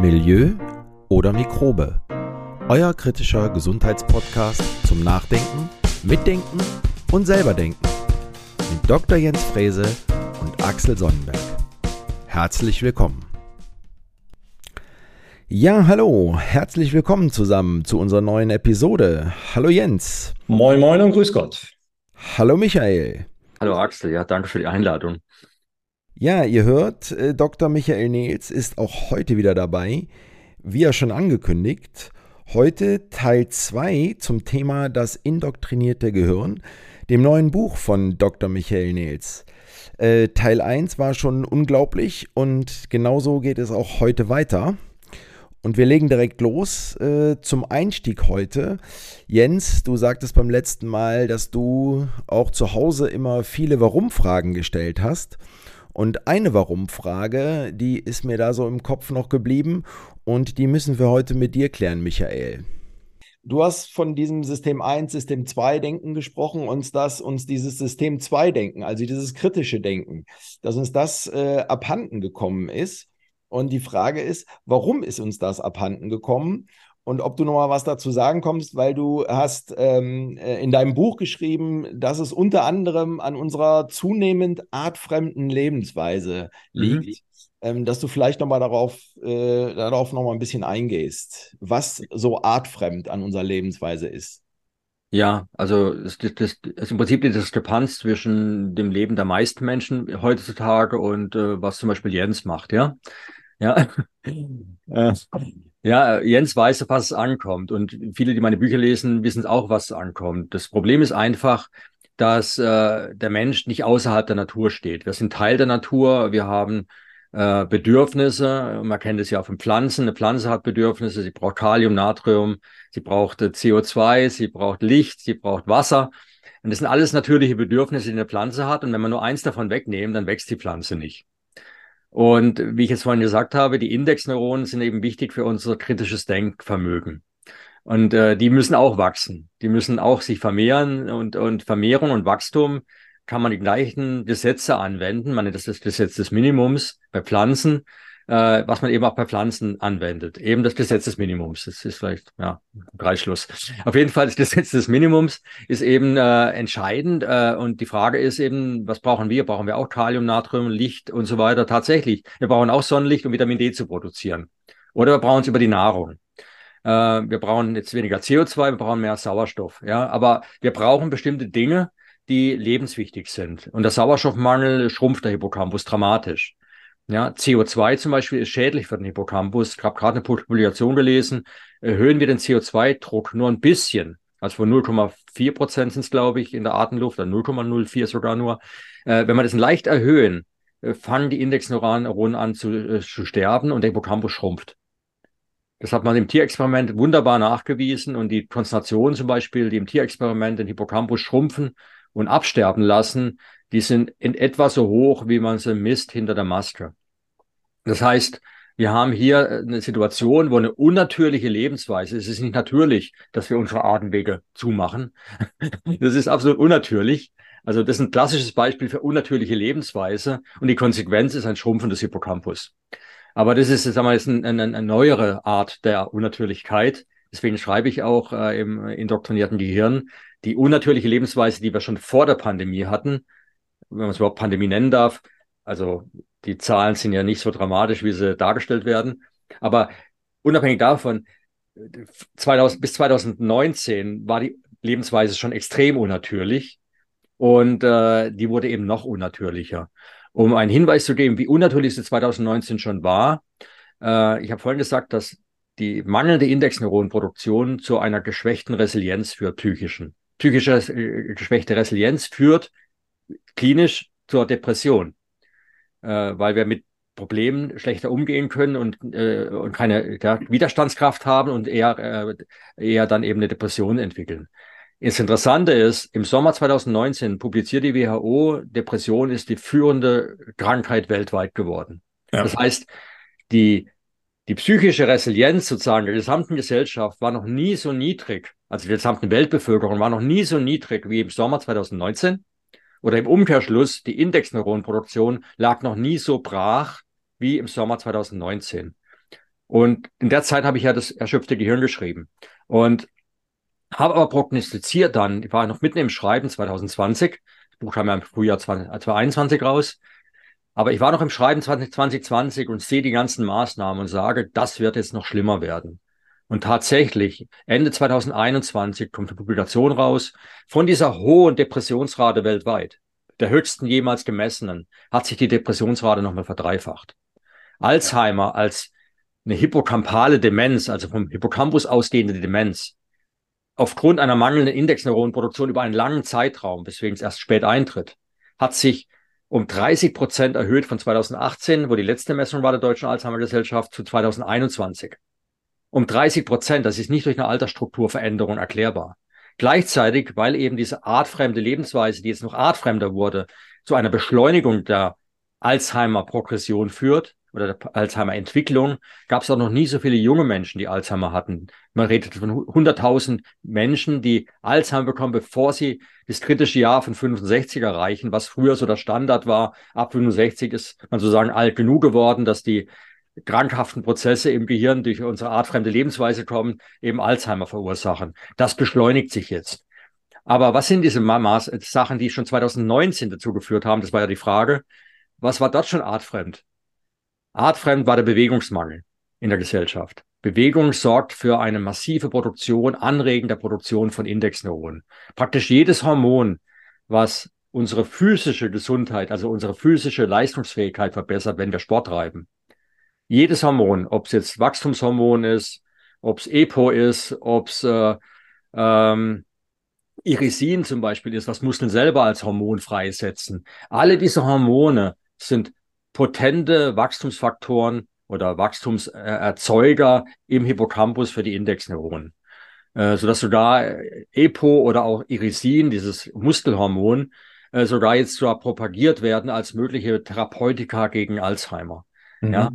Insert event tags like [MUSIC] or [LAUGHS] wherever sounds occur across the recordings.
Milieu oder Mikrobe. Euer kritischer Gesundheitspodcast zum Nachdenken, Mitdenken und selberdenken. Mit Dr. Jens Frese und Axel Sonnenberg. Herzlich willkommen. Ja, hallo, herzlich willkommen zusammen zu unserer neuen Episode. Hallo Jens. Moin, moin und grüß Gott. Hallo Michael. Hallo Axel, ja, danke für die Einladung. Ja, ihr hört, äh, Dr. Michael Nils ist auch heute wieder dabei. Wie ja schon angekündigt, heute Teil 2 zum Thema das indoktrinierte Gehirn, dem neuen Buch von Dr. Michael Nils. Äh, Teil 1 war schon unglaublich und genauso geht es auch heute weiter. Und wir legen direkt los äh, zum Einstieg heute. Jens, du sagtest beim letzten Mal, dass du auch zu Hause immer viele Warum-Fragen gestellt hast. Und eine Warum-Frage, die ist mir da so im Kopf noch geblieben und die müssen wir heute mit dir klären, Michael. Du hast von diesem System 1, System 2 Denken gesprochen und dass uns dieses System 2 Denken, also dieses kritische Denken, dass uns das äh, abhanden gekommen ist. Und die Frage ist, warum ist uns das abhanden gekommen? Und ob du noch mal was dazu sagen kommst, weil du hast ähm, äh, in deinem Buch geschrieben, dass es unter anderem an unserer zunehmend artfremden Lebensweise liegt. Mhm. Ähm, dass du vielleicht noch mal darauf, äh, darauf noch mal ein bisschen eingehst, was so artfremd an unserer Lebensweise ist. Ja, also es ist im Prinzip die Diskrepanz zwischen dem Leben der meisten Menschen heutzutage und äh, was zum Beispiel Jens macht, ja. Ja. Äh, ja, Jens weiß, was es ankommt. Und viele, die meine Bücher lesen, wissen auch, was es ankommt. Das Problem ist einfach, dass äh, der Mensch nicht außerhalb der Natur steht. Wir sind Teil der Natur. Wir haben äh, Bedürfnisse. Man kennt es ja von Pflanzen. Eine Pflanze hat Bedürfnisse. Sie braucht Kalium, Natrium. Sie braucht äh, CO2. Sie braucht Licht. Sie braucht Wasser. Und das sind alles natürliche Bedürfnisse, die eine Pflanze hat. Und wenn man nur eins davon wegnehmen, dann wächst die Pflanze nicht. Und wie ich jetzt vorhin gesagt habe, die Indexneuronen sind eben wichtig für unser kritisches Denkvermögen. Und äh, die müssen auch wachsen. Die müssen auch sich vermehren und, und Vermehrung und Wachstum kann man die gleichen Gesetze anwenden. Man nennt das das Gesetz des Minimums bei Pflanzen äh, was man eben auch bei Pflanzen anwendet. Eben das Gesetz des Minimums. Das ist vielleicht, ja, Preisschluss. Auf jeden Fall, das Gesetz des Minimums ist eben äh, entscheidend. Äh, und die Frage ist eben, was brauchen wir? Brauchen wir auch Kalium, Natrium, Licht und so weiter? Tatsächlich. Wir brauchen auch Sonnenlicht, um Vitamin D zu produzieren. Oder wir brauchen es über die Nahrung. Äh, wir brauchen jetzt weniger CO2, wir brauchen mehr Sauerstoff. Ja, aber wir brauchen bestimmte Dinge, die lebenswichtig sind. Und der Sauerstoffmangel schrumpft der Hippocampus dramatisch. Ja, CO2 zum Beispiel ist schädlich für den Hippocampus. Ich habe gerade eine Publikation gelesen. Erhöhen wir den CO2-Druck nur ein bisschen, also von 0,4 Prozent sind es, glaube ich, in der Atemluft, dann 0,04 sogar nur. Äh, wenn wir das leicht erhöhen, äh, fangen die Indexneuronen an zu, äh, zu sterben und der Hippocampus schrumpft. Das hat man im Tierexperiment wunderbar nachgewiesen und die Konzentration zum Beispiel, die im Tierexperiment den Hippocampus schrumpfen und absterben lassen, die sind in etwa so hoch, wie man sie misst hinter der Maske. Das heißt, wir haben hier eine Situation, wo eine unnatürliche Lebensweise, es ist nicht natürlich, dass wir unsere Atemwege zumachen. [LAUGHS] Das ist absolut unnatürlich. Also das ist ein klassisches Beispiel für unnatürliche Lebensweise und die Konsequenz ist ein Schrumpfen des Hippocampus. Aber das ist, sagen wir, jetzt eine, eine, eine neuere Art der Unnatürlichkeit. Deswegen schreibe ich auch äh, im indoktrinierten Gehirn, die unnatürliche Lebensweise, die wir schon vor der Pandemie hatten, wenn man es überhaupt Pandemie nennen darf, also die Zahlen sind ja nicht so dramatisch, wie sie dargestellt werden. Aber unabhängig davon, 2000, bis 2019 war die Lebensweise schon extrem unnatürlich und äh, die wurde eben noch unnatürlicher. Um einen Hinweis zu geben, wie unnatürlich sie 2019 schon war, äh, ich habe vorhin gesagt, dass die mangelnde Indexneuronenproduktion zu einer geschwächten Resilienz führt, psychischen. Psychische äh, geschwächte Resilienz führt klinisch zur Depression äh, weil wir mit Problemen schlechter umgehen können und, äh, und keine ja, Widerstandskraft haben und eher, äh, eher dann eben eine Depression entwickeln. Das Interessante ist, im Sommer 2019 publiziert die WHO, Depression ist die führende Krankheit weltweit geworden. Ja. Das heißt, die, die psychische Resilienz sozusagen der gesamten Gesellschaft war noch nie so niedrig, also die gesamten Weltbevölkerung war noch nie so niedrig wie im Sommer 2019. Oder im Umkehrschluss, die Indexneuronenproduktion lag noch nie so brach wie im Sommer 2019. Und in der Zeit habe ich ja das erschöpfte Gehirn geschrieben. Und habe aber prognostiziert dann, ich war noch mitten im Schreiben 2020, das Buch kam ja im Frühjahr 2021 raus, aber ich war noch im Schreiben 2020 und sehe die ganzen Maßnahmen und sage, das wird jetzt noch schlimmer werden. Und tatsächlich, Ende 2021 kommt eine Publikation raus von dieser hohen Depressionsrate weltweit, der höchsten jemals gemessenen, hat sich die Depressionsrate nochmal verdreifacht. Alzheimer als eine hippocampale Demenz, also vom Hippocampus ausgehende Demenz, aufgrund einer mangelnden Indexneuronenproduktion über einen langen Zeitraum, weswegen es erst spät eintritt, hat sich um 30 Prozent erhöht von 2018, wo die letzte Messung war der Deutschen Alzheimer Gesellschaft, zu 2021. Um 30 Prozent, das ist nicht durch eine Altersstrukturveränderung erklärbar. Gleichzeitig, weil eben diese artfremde Lebensweise, die jetzt noch artfremder wurde, zu einer Beschleunigung der Alzheimer-Progression führt, oder der Alzheimer-Entwicklung gab es auch noch nie so viele junge Menschen, die Alzheimer hatten. Man redet von 100.000 Menschen, die Alzheimer bekommen, bevor sie das kritische Jahr von 65 erreichen, was früher so der Standard war. Ab 65 ist man sozusagen alt genug geworden, dass die krankhaften Prozesse im Gehirn durch unsere artfremde Lebensweise kommen, eben Alzheimer verursachen. Das beschleunigt sich jetzt. Aber was sind diese Mamas, Sachen, die schon 2019 dazu geführt haben? Das war ja die Frage. Was war dort schon artfremd? Artfremd war der Bewegungsmangel in der Gesellschaft. Bewegung sorgt für eine massive Produktion, Anregen der Produktion von Indexneuronen. Praktisch jedes Hormon, was unsere physische Gesundheit, also unsere physische Leistungsfähigkeit verbessert, wenn wir Sport treiben. Jedes Hormon, ob es jetzt Wachstumshormon ist, ob es EPO ist, ob es äh, ähm, Irisin zum Beispiel ist, was Muskeln selber als Hormon freisetzen. Alle diese Hormone sind potente Wachstumsfaktoren oder Wachstumserzeuger im Hippocampus für die Indexneuronen. Äh, sodass sogar EPO oder auch Irisin, dieses Muskelhormon, äh, sogar jetzt sogar propagiert werden als mögliche Therapeutika gegen Alzheimer. Mhm. Ja,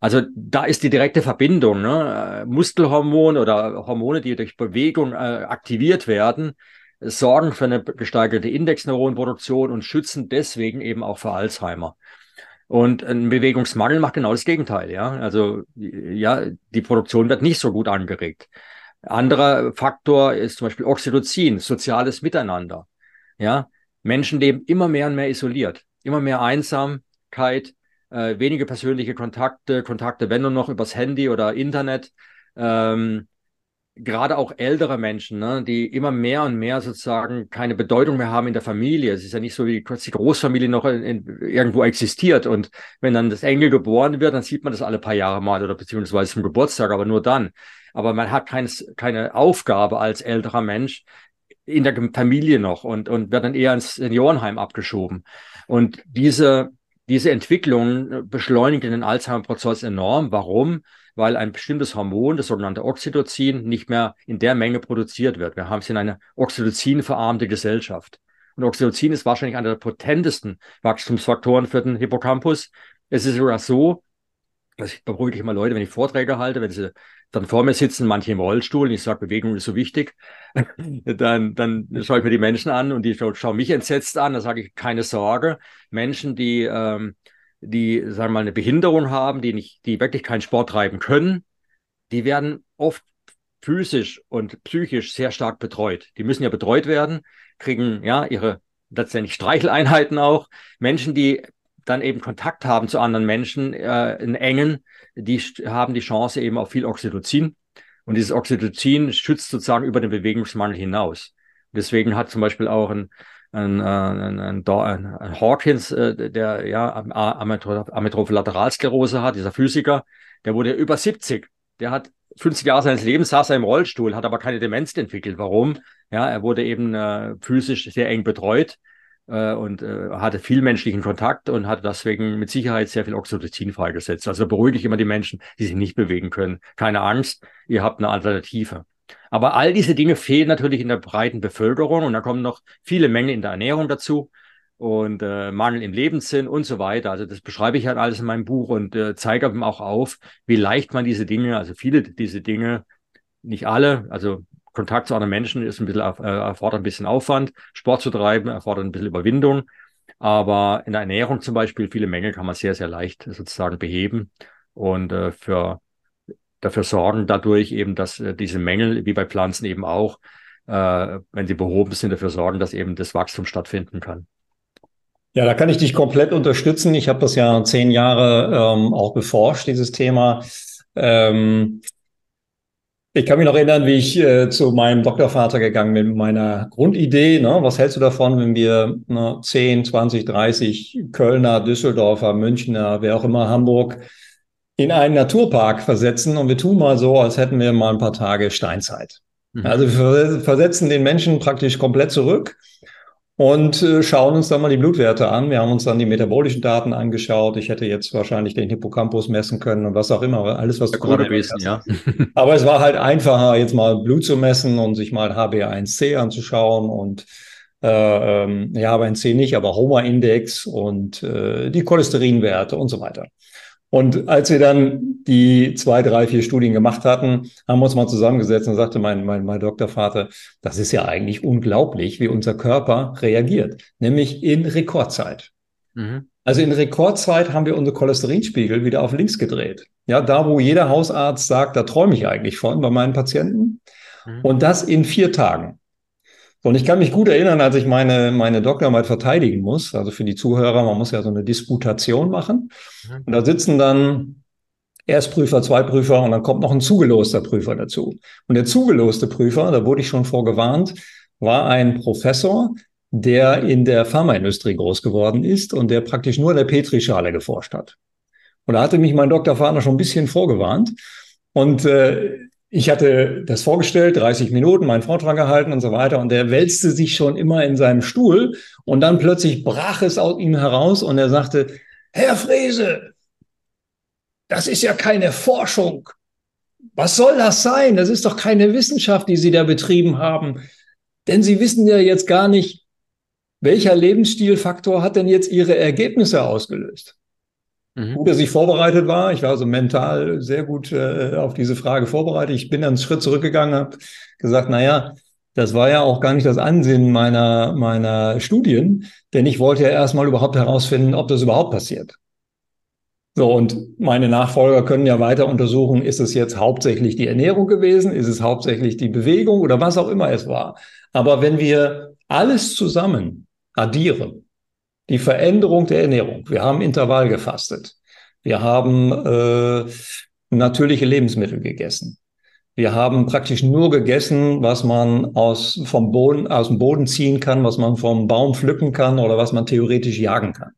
also da ist die direkte Verbindung. Ne? Äh, Muskelhormon oder Hormone, die durch Bewegung äh, aktiviert werden, sorgen für eine gesteigerte Indexneuronenproduktion und schützen deswegen eben auch vor Alzheimer. Und ein Bewegungsmangel macht genau das Gegenteil, ja. Also, ja, die Produktion wird nicht so gut angeregt. Anderer Faktor ist zum Beispiel Oxytocin, soziales Miteinander. Ja, Menschen leben immer mehr und mehr isoliert, immer mehr Einsamkeit, äh, wenige persönliche Kontakte, Kontakte, wenn nur noch übers Handy oder Internet. Ähm, gerade auch ältere Menschen, ne, die immer mehr und mehr sozusagen keine Bedeutung mehr haben in der Familie. Es ist ja nicht so, wie die Großfamilie noch in, in, irgendwo existiert. Und wenn dann das Engel geboren wird, dann sieht man das alle paar Jahre mal oder beziehungsweise zum Geburtstag, aber nur dann. Aber man hat keines, keine Aufgabe als älterer Mensch in der Familie noch und, und wird dann eher ins Seniorenheim abgeschoben. Und diese, diese Entwicklung beschleunigt den Alzheimer-Prozess enorm. Warum? weil ein bestimmtes Hormon, das sogenannte Oxytocin, nicht mehr in der Menge produziert wird. Wir haben es in eine Oxytocin-verarmte Gesellschaft. Und Oxytocin ist wahrscheinlich einer der potentesten Wachstumsfaktoren für den Hippocampus. Es ist sogar so, dass ich beruhige immer Leute, wenn ich Vorträge halte, wenn sie dann vor mir sitzen, manche im Rollstuhl, und ich sage, Bewegung ist so wichtig, [LAUGHS] dann, dann schaue ich mir die Menschen an und die schauen mich entsetzt an, da sage ich, keine Sorge. Menschen, die ähm, die, sagen wir mal, eine Behinderung haben, die nicht, die wirklich keinen Sport treiben können, die werden oft physisch und psychisch sehr stark betreut. Die müssen ja betreut werden, kriegen ja ihre letztendlich Streicheleinheiten auch. Menschen, die dann eben Kontakt haben zu anderen Menschen äh, in engen, die haben die Chance eben auf viel Oxytocin. Und dieses Oxytocin schützt sozusagen über den Bewegungsmangel hinaus. Deswegen hat zum Beispiel auch ein ein, äh, ein, ein, ein Hawkins, äh, der ja Amyotrophe hat, dieser Physiker, der wurde über 70. Der hat 50 Jahre seines Lebens saß er im Rollstuhl, hat aber keine Demenz entwickelt. Warum? Ja, er wurde eben äh, physisch sehr eng betreut äh, und äh, hatte viel menschlichen Kontakt und hatte deswegen mit Sicherheit sehr viel Oxytocin freigesetzt. Also beruhige ich immer die Menschen, die sich nicht bewegen können. Keine Angst, ihr habt eine Alternative. Aber all diese Dinge fehlen natürlich in der breiten Bevölkerung und da kommen noch viele Mängel in der Ernährung dazu und äh, Mangel im Lebenssinn und so weiter. Also das beschreibe ich halt alles in meinem Buch und äh, zeige eben auch auf, wie leicht man diese Dinge, also viele diese Dinge, nicht alle, also Kontakt zu anderen Menschen ist ein bisschen, äh, erfordert ein bisschen Aufwand, Sport zu treiben, erfordert ein bisschen Überwindung. Aber in der Ernährung zum Beispiel, viele Mängel kann man sehr, sehr leicht sozusagen beheben. Und äh, für dafür sorgen dadurch eben, dass äh, diese Mängel, wie bei Pflanzen eben auch, äh, wenn sie behoben sind, dafür sorgen, dass eben das Wachstum stattfinden kann. Ja, da kann ich dich komplett unterstützen. Ich habe das ja zehn Jahre ähm, auch beforscht, dieses Thema. Ähm, ich kann mich noch erinnern, wie ich äh, zu meinem Doktorvater gegangen bin mit meiner Grundidee. Ne? Was hältst du davon, wenn wir ne, 10, 20, 30 Kölner, Düsseldorfer, Münchner, wer auch immer, Hamburg in einen Naturpark versetzen und wir tun mal so, als hätten wir mal ein paar Tage Steinzeit. Mhm. Also wir versetzen den Menschen praktisch komplett zurück und äh, schauen uns dann mal die Blutwerte an. Wir haben uns dann die metabolischen Daten angeschaut. Ich hätte jetzt wahrscheinlich den Hippocampus messen können und was auch immer, alles was du gerade wissen, ja. [LAUGHS] [LAUGHS] Aber es war halt einfacher, jetzt mal Blut zu messen und sich mal HbA1c anzuschauen und äh, ähm, ja, HbA1c nicht, aber Homa-Index und äh, die Cholesterinwerte und so weiter. Und als wir dann die zwei, drei, vier Studien gemacht hatten, haben wir uns mal zusammengesetzt und sagte mein, mein, mein Doktorvater, das ist ja eigentlich unglaublich, wie unser Körper reagiert, nämlich in Rekordzeit. Mhm. Also in Rekordzeit haben wir unsere Cholesterinspiegel wieder auf links gedreht. Ja, da wo jeder Hausarzt sagt, da träume ich eigentlich von bei meinen Patienten. Mhm. Und das in vier Tagen. Und ich kann mich gut erinnern, als ich meine, meine Doktorarbeit verteidigen muss, also für die Zuhörer, man muss ja so eine Disputation machen. Mhm. Und da sitzen dann Erstprüfer, Zweitprüfer und dann kommt noch ein zugeloster Prüfer dazu. Und der zugeloste Prüfer, da wurde ich schon vorgewarnt, war ein Professor, der in der Pharmaindustrie groß geworden ist und der praktisch nur in der Petrischale geforscht hat. Und da hatte mich mein Doktorvater schon ein bisschen vorgewarnt. Und äh, ich hatte das vorgestellt, 30 Minuten, meinen Vortrag gehalten und so weiter. Und der wälzte sich schon immer in seinem Stuhl. Und dann plötzlich brach es aus ihm heraus und er sagte, Herr Frese, das ist ja keine Forschung. Was soll das sein? Das ist doch keine Wissenschaft, die Sie da betrieben haben. Denn Sie wissen ja jetzt gar nicht, welcher Lebensstilfaktor hat denn jetzt Ihre Ergebnisse ausgelöst? Mhm. Gut, dass ich vorbereitet war. Ich war also mental sehr gut äh, auf diese Frage vorbereitet. Ich bin einen Schritt zurückgegangen, habe gesagt, na ja, das war ja auch gar nicht das Ansinnen meiner, meiner Studien, denn ich wollte ja erstmal überhaupt herausfinden, ob das überhaupt passiert. So, und meine Nachfolger können ja weiter untersuchen, ist es jetzt hauptsächlich die Ernährung gewesen, ist es hauptsächlich die Bewegung oder was auch immer es war. Aber wenn wir alles zusammen addieren, die Veränderung der Ernährung. Wir haben Intervall gefastet. Wir haben äh, natürliche Lebensmittel gegessen. Wir haben praktisch nur gegessen, was man aus, vom Boden, aus dem Boden ziehen kann, was man vom Baum pflücken kann oder was man theoretisch jagen kann.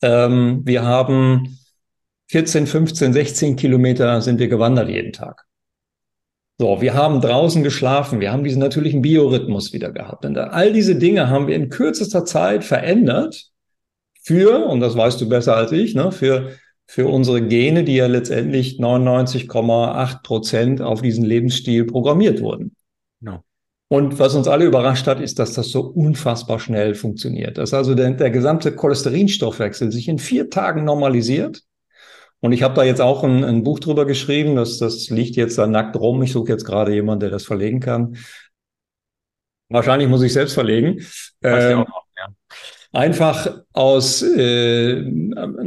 Ähm, wir haben 14, 15, 16 Kilometer sind wir gewandert jeden Tag. So, wir haben draußen geschlafen, wir haben diesen natürlichen Biorhythmus wieder gehabt. Und all diese Dinge haben wir in kürzester Zeit verändert für, und das weißt du besser als ich, ne, für, für unsere Gene, die ja letztendlich 99,8 Prozent auf diesen Lebensstil programmiert wurden. No. Und was uns alle überrascht hat, ist, dass das so unfassbar schnell funktioniert. Dass also der, der gesamte Cholesterinstoffwechsel sich in vier Tagen normalisiert und ich habe da jetzt auch ein, ein, Buch drüber geschrieben, das, das liegt jetzt da nackt rum. Ich suche jetzt gerade jemanden, der das verlegen kann. Wahrscheinlich muss ich selbst verlegen. Ähm, auch, ja. Einfach aus, äh,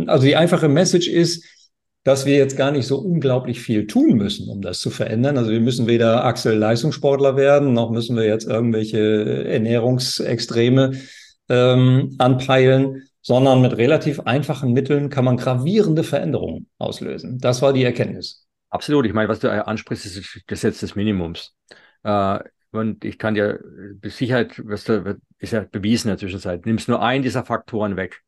also die einfache Message ist, dass wir jetzt gar nicht so unglaublich viel tun müssen, um das zu verändern. Also wir müssen weder Axel Leistungssportler werden, noch müssen wir jetzt irgendwelche Ernährungsextreme ähm, anpeilen, sondern mit relativ einfachen Mitteln kann man gravierende Veränderungen auslösen. Das war die Erkenntnis. Absolut. Ich meine, was du ansprichst, ist das Gesetz des Minimums. Äh, und ich kann dir mit Sicherheit, was du, ist ja bewiesen in der Zwischenzeit, nimmst nur einen dieser Faktoren weg.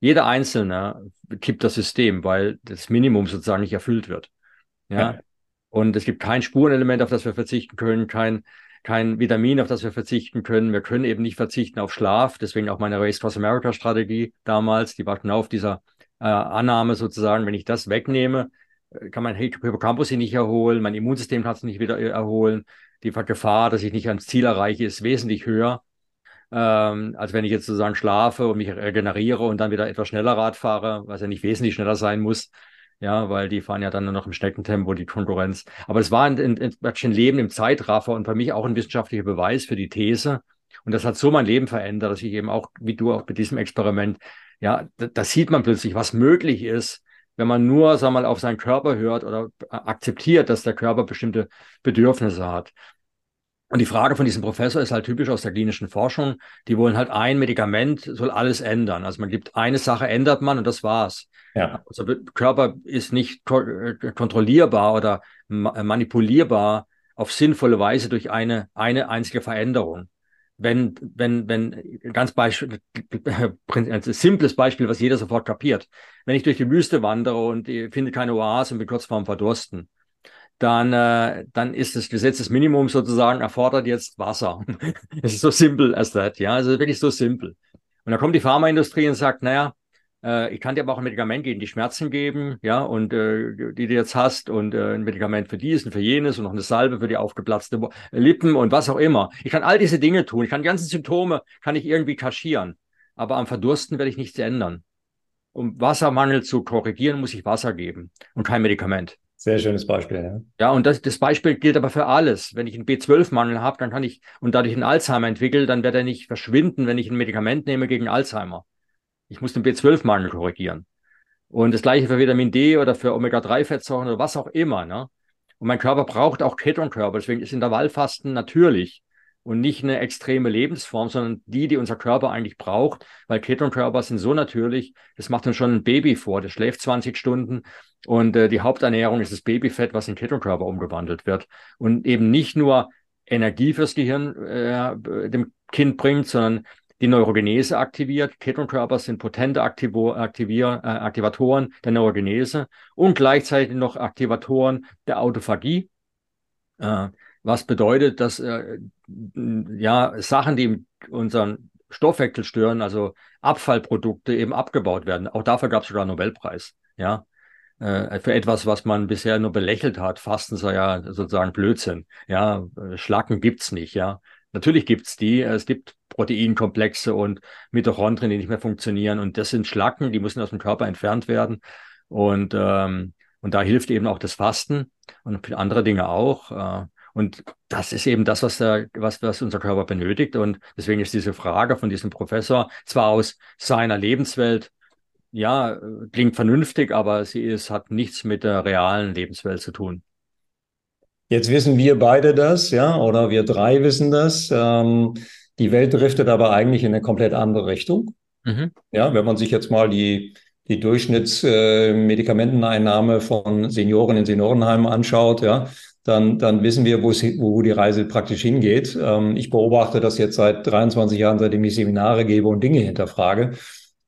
Jeder einzelne kippt das System, weil das Minimum sozusagen nicht erfüllt wird. Ja. ja. Und es gibt kein Spurenelement, auf das wir verzichten können, kein, kein Vitamin, auf das wir verzichten können. Wir können eben nicht verzichten auf Schlaf. Deswegen auch meine Race Cross America Strategie damals, die war genau auf dieser äh, Annahme sozusagen, wenn ich das wegnehme, äh, kann mein Hippocampus sich nicht erholen, mein Immunsystem kann es nicht wieder äh, erholen. Die Gefahr, dass ich nicht ans Ziel erreiche, ist wesentlich höher, ähm, als wenn ich jetzt sozusagen schlafe und mich regeneriere und dann wieder etwas schneller Rad fahre, was ja nicht wesentlich schneller sein muss ja, weil die fahren ja dann nur noch im Schneckentempo, die Konkurrenz. Aber es war ein, ein, ein Leben im Zeitraffer und für mich auch ein wissenschaftlicher Beweis für die These. Und das hat so mein Leben verändert, dass ich eben auch, wie du auch mit diesem Experiment, ja, da, da sieht man plötzlich, was möglich ist, wenn man nur, sag mal, auf seinen Körper hört oder akzeptiert, dass der Körper bestimmte Bedürfnisse hat. Und die Frage von diesem Professor ist halt typisch aus der klinischen Forschung. Die wollen halt ein Medikament soll alles ändern. Also man gibt eine Sache, ändert man und das war's. Ja. Also Körper ist nicht äh, kontrollierbar oder manipulierbar auf sinnvolle Weise durch eine, eine einzige Veränderung. Wenn, wenn, wenn, ganz Beispiel, ein simples Beispiel, was jeder sofort kapiert. Wenn ich durch die Wüste wandere und finde keine Oase und bin kurz vorm Verdursten, dann, äh, dann ist das Gesetz des Minimums sozusagen erfordert jetzt Wasser. [LAUGHS] es ist so simpel as that, ja, also wirklich so simpel. Und dann kommt die Pharmaindustrie und sagt, naja, äh, ich kann dir aber auch ein Medikament gegen die Schmerzen geben, ja, und äh, die du jetzt hast und äh, ein Medikament für dies und für jenes und noch eine Salbe für die aufgeplatzte Lippen und was auch immer. Ich kann all diese Dinge tun. Ich kann die ganzen Symptome kann ich irgendwie kaschieren, aber am Verdursten werde ich nichts ändern. Um Wassermangel zu korrigieren, muss ich Wasser geben und kein Medikament. Sehr schönes Beispiel, ja. Ja, und das, das Beispiel gilt aber für alles. Wenn ich einen B12-Mangel habe, dann kann ich und dadurch einen Alzheimer entwickle, dann wird er nicht verschwinden, wenn ich ein Medikament nehme gegen Alzheimer. Ich muss den B12-Mangel korrigieren. Und das gleiche für Vitamin D oder für Omega-3-Fettsäuren oder was auch immer. Ne? Und mein Körper braucht auch Ketonkörper. Deswegen ist Intervallfasten natürlich und nicht eine extreme Lebensform, sondern die, die unser Körper eigentlich braucht, weil Ketonkörper sind so natürlich, das macht uns schon ein Baby vor, das schläft 20 Stunden und äh, die Haupternährung ist das Babyfett, was in Ketonkörper umgewandelt wird und eben nicht nur Energie fürs Gehirn äh, dem Kind bringt, sondern die Neurogenese aktiviert. Ketonkörper sind potente Aktivo Aktivier, äh, Aktivatoren der Neurogenese und gleichzeitig noch Aktivatoren der Autophagie. Äh, was bedeutet, dass äh, ja Sachen, die unseren Stoffwechsel stören, also Abfallprodukte eben abgebaut werden. Auch dafür gab es sogar einen Nobelpreis. Ja, äh, für etwas, was man bisher nur belächelt hat. Fasten sei ja sozusagen Blödsinn. Ja, äh, Schlacken gibt's nicht. Ja, natürlich gibt's die. Es gibt Proteinkomplexe und Mitochondrien, die nicht mehr funktionieren. Und das sind Schlacken, die müssen aus dem Körper entfernt werden. Und ähm, und da hilft eben auch das Fasten und andere Dinge auch. Äh, und das ist eben das, was, der, was, was unser Körper benötigt. Und deswegen ist diese Frage von diesem Professor zwar aus seiner Lebenswelt, ja, klingt vernünftig, aber sie ist, hat nichts mit der realen Lebenswelt zu tun. Jetzt wissen wir beide das, ja, oder wir drei wissen das. Ähm, die Welt driftet aber eigentlich in eine komplett andere Richtung. Mhm. Ja, wenn man sich jetzt mal die, die Durchschnittsmedikamenteneinnahme äh, von Senioren in Seniorenheimen anschaut, ja, dann, dann wissen wir, wo, wo die Reise praktisch hingeht. Ähm, ich beobachte das jetzt seit 23 Jahren, seitdem ich Seminare gebe und Dinge hinterfrage,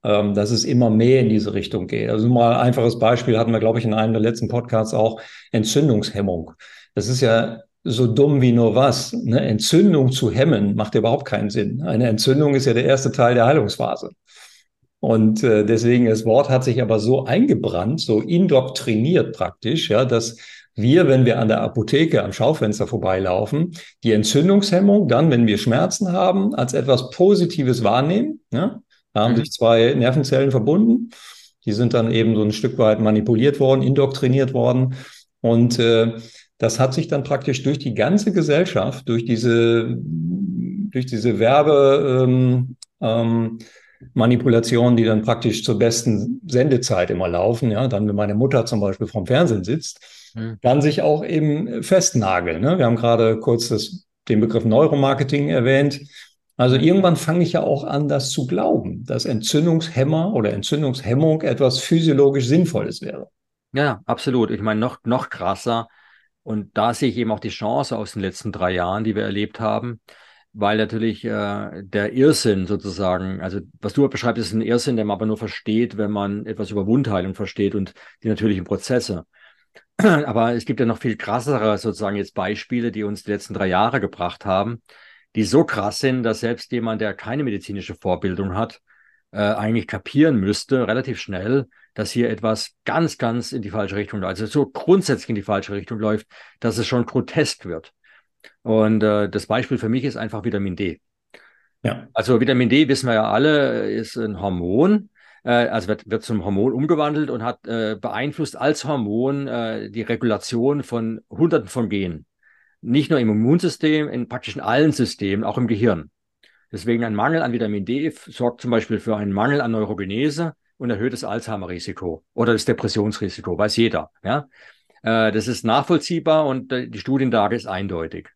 ähm, dass es immer mehr in diese Richtung geht. Also mal ein einfaches Beispiel hatten wir, glaube ich, in einem der letzten Podcasts auch Entzündungshemmung. Das ist ja so dumm wie nur was. Eine Entzündung zu hemmen macht überhaupt keinen Sinn. Eine Entzündung ist ja der erste Teil der Heilungsphase. Und äh, deswegen, das Wort hat sich aber so eingebrannt, so indoktriniert praktisch, ja, dass wir, wenn wir an der Apotheke am Schaufenster vorbeilaufen, die Entzündungshemmung dann, wenn wir Schmerzen haben, als etwas Positives wahrnehmen. Ja? Da haben mhm. sich zwei Nervenzellen verbunden. Die sind dann eben so ein Stück weit manipuliert worden, indoktriniert worden. Und äh, das hat sich dann praktisch durch die ganze Gesellschaft, durch diese, durch diese Werbe, ähm, ähm, Manipulationen, die dann praktisch zur besten Sendezeit immer laufen, ja, dann wenn meine Mutter zum Beispiel vorm Fernsehen sitzt, hm. dann sich auch eben festnageln. Ne? Wir haben gerade kurz das, den Begriff Neuromarketing erwähnt. Also irgendwann fange ich ja auch an, das zu glauben, dass Entzündungshemmer oder Entzündungshemmung etwas physiologisch Sinnvolles wäre. Ja, absolut. Ich meine, noch, noch krasser. Und da sehe ich eben auch die Chance aus den letzten drei Jahren, die wir erlebt haben, weil natürlich äh, der Irrsinn sozusagen, also was du beschreibst, ist ein Irrsinn, den man aber nur versteht, wenn man etwas über Wundheilung versteht und die natürlichen Prozesse. [CLEARS THROAT] Aber es gibt ja noch viel krassere sozusagen jetzt Beispiele, die uns die letzten drei Jahre gebracht haben, die so krass sind, dass selbst jemand, der keine medizinische Vorbildung hat, äh, eigentlich kapieren müsste, relativ schnell, dass hier etwas ganz, ganz in die falsche Richtung läuft, also so grundsätzlich in die falsche Richtung läuft, dass es schon grotesk wird. Und äh, das Beispiel für mich ist einfach Vitamin D. Ja. Also Vitamin D, wissen wir ja alle, ist ein Hormon, also wird, wird zum Hormon umgewandelt und hat äh, beeinflusst als Hormon äh, die Regulation von Hunderten von Genen. Nicht nur im Immunsystem, in praktisch allen Systemen, auch im Gehirn. Deswegen ein Mangel an Vitamin D sorgt zum Beispiel für einen Mangel an Neurogenese und erhöhtes Alzheimer-Risiko oder das Depressionsrisiko, weiß jeder. Ja? Äh, das ist nachvollziehbar und äh, die Studienlage ist eindeutig.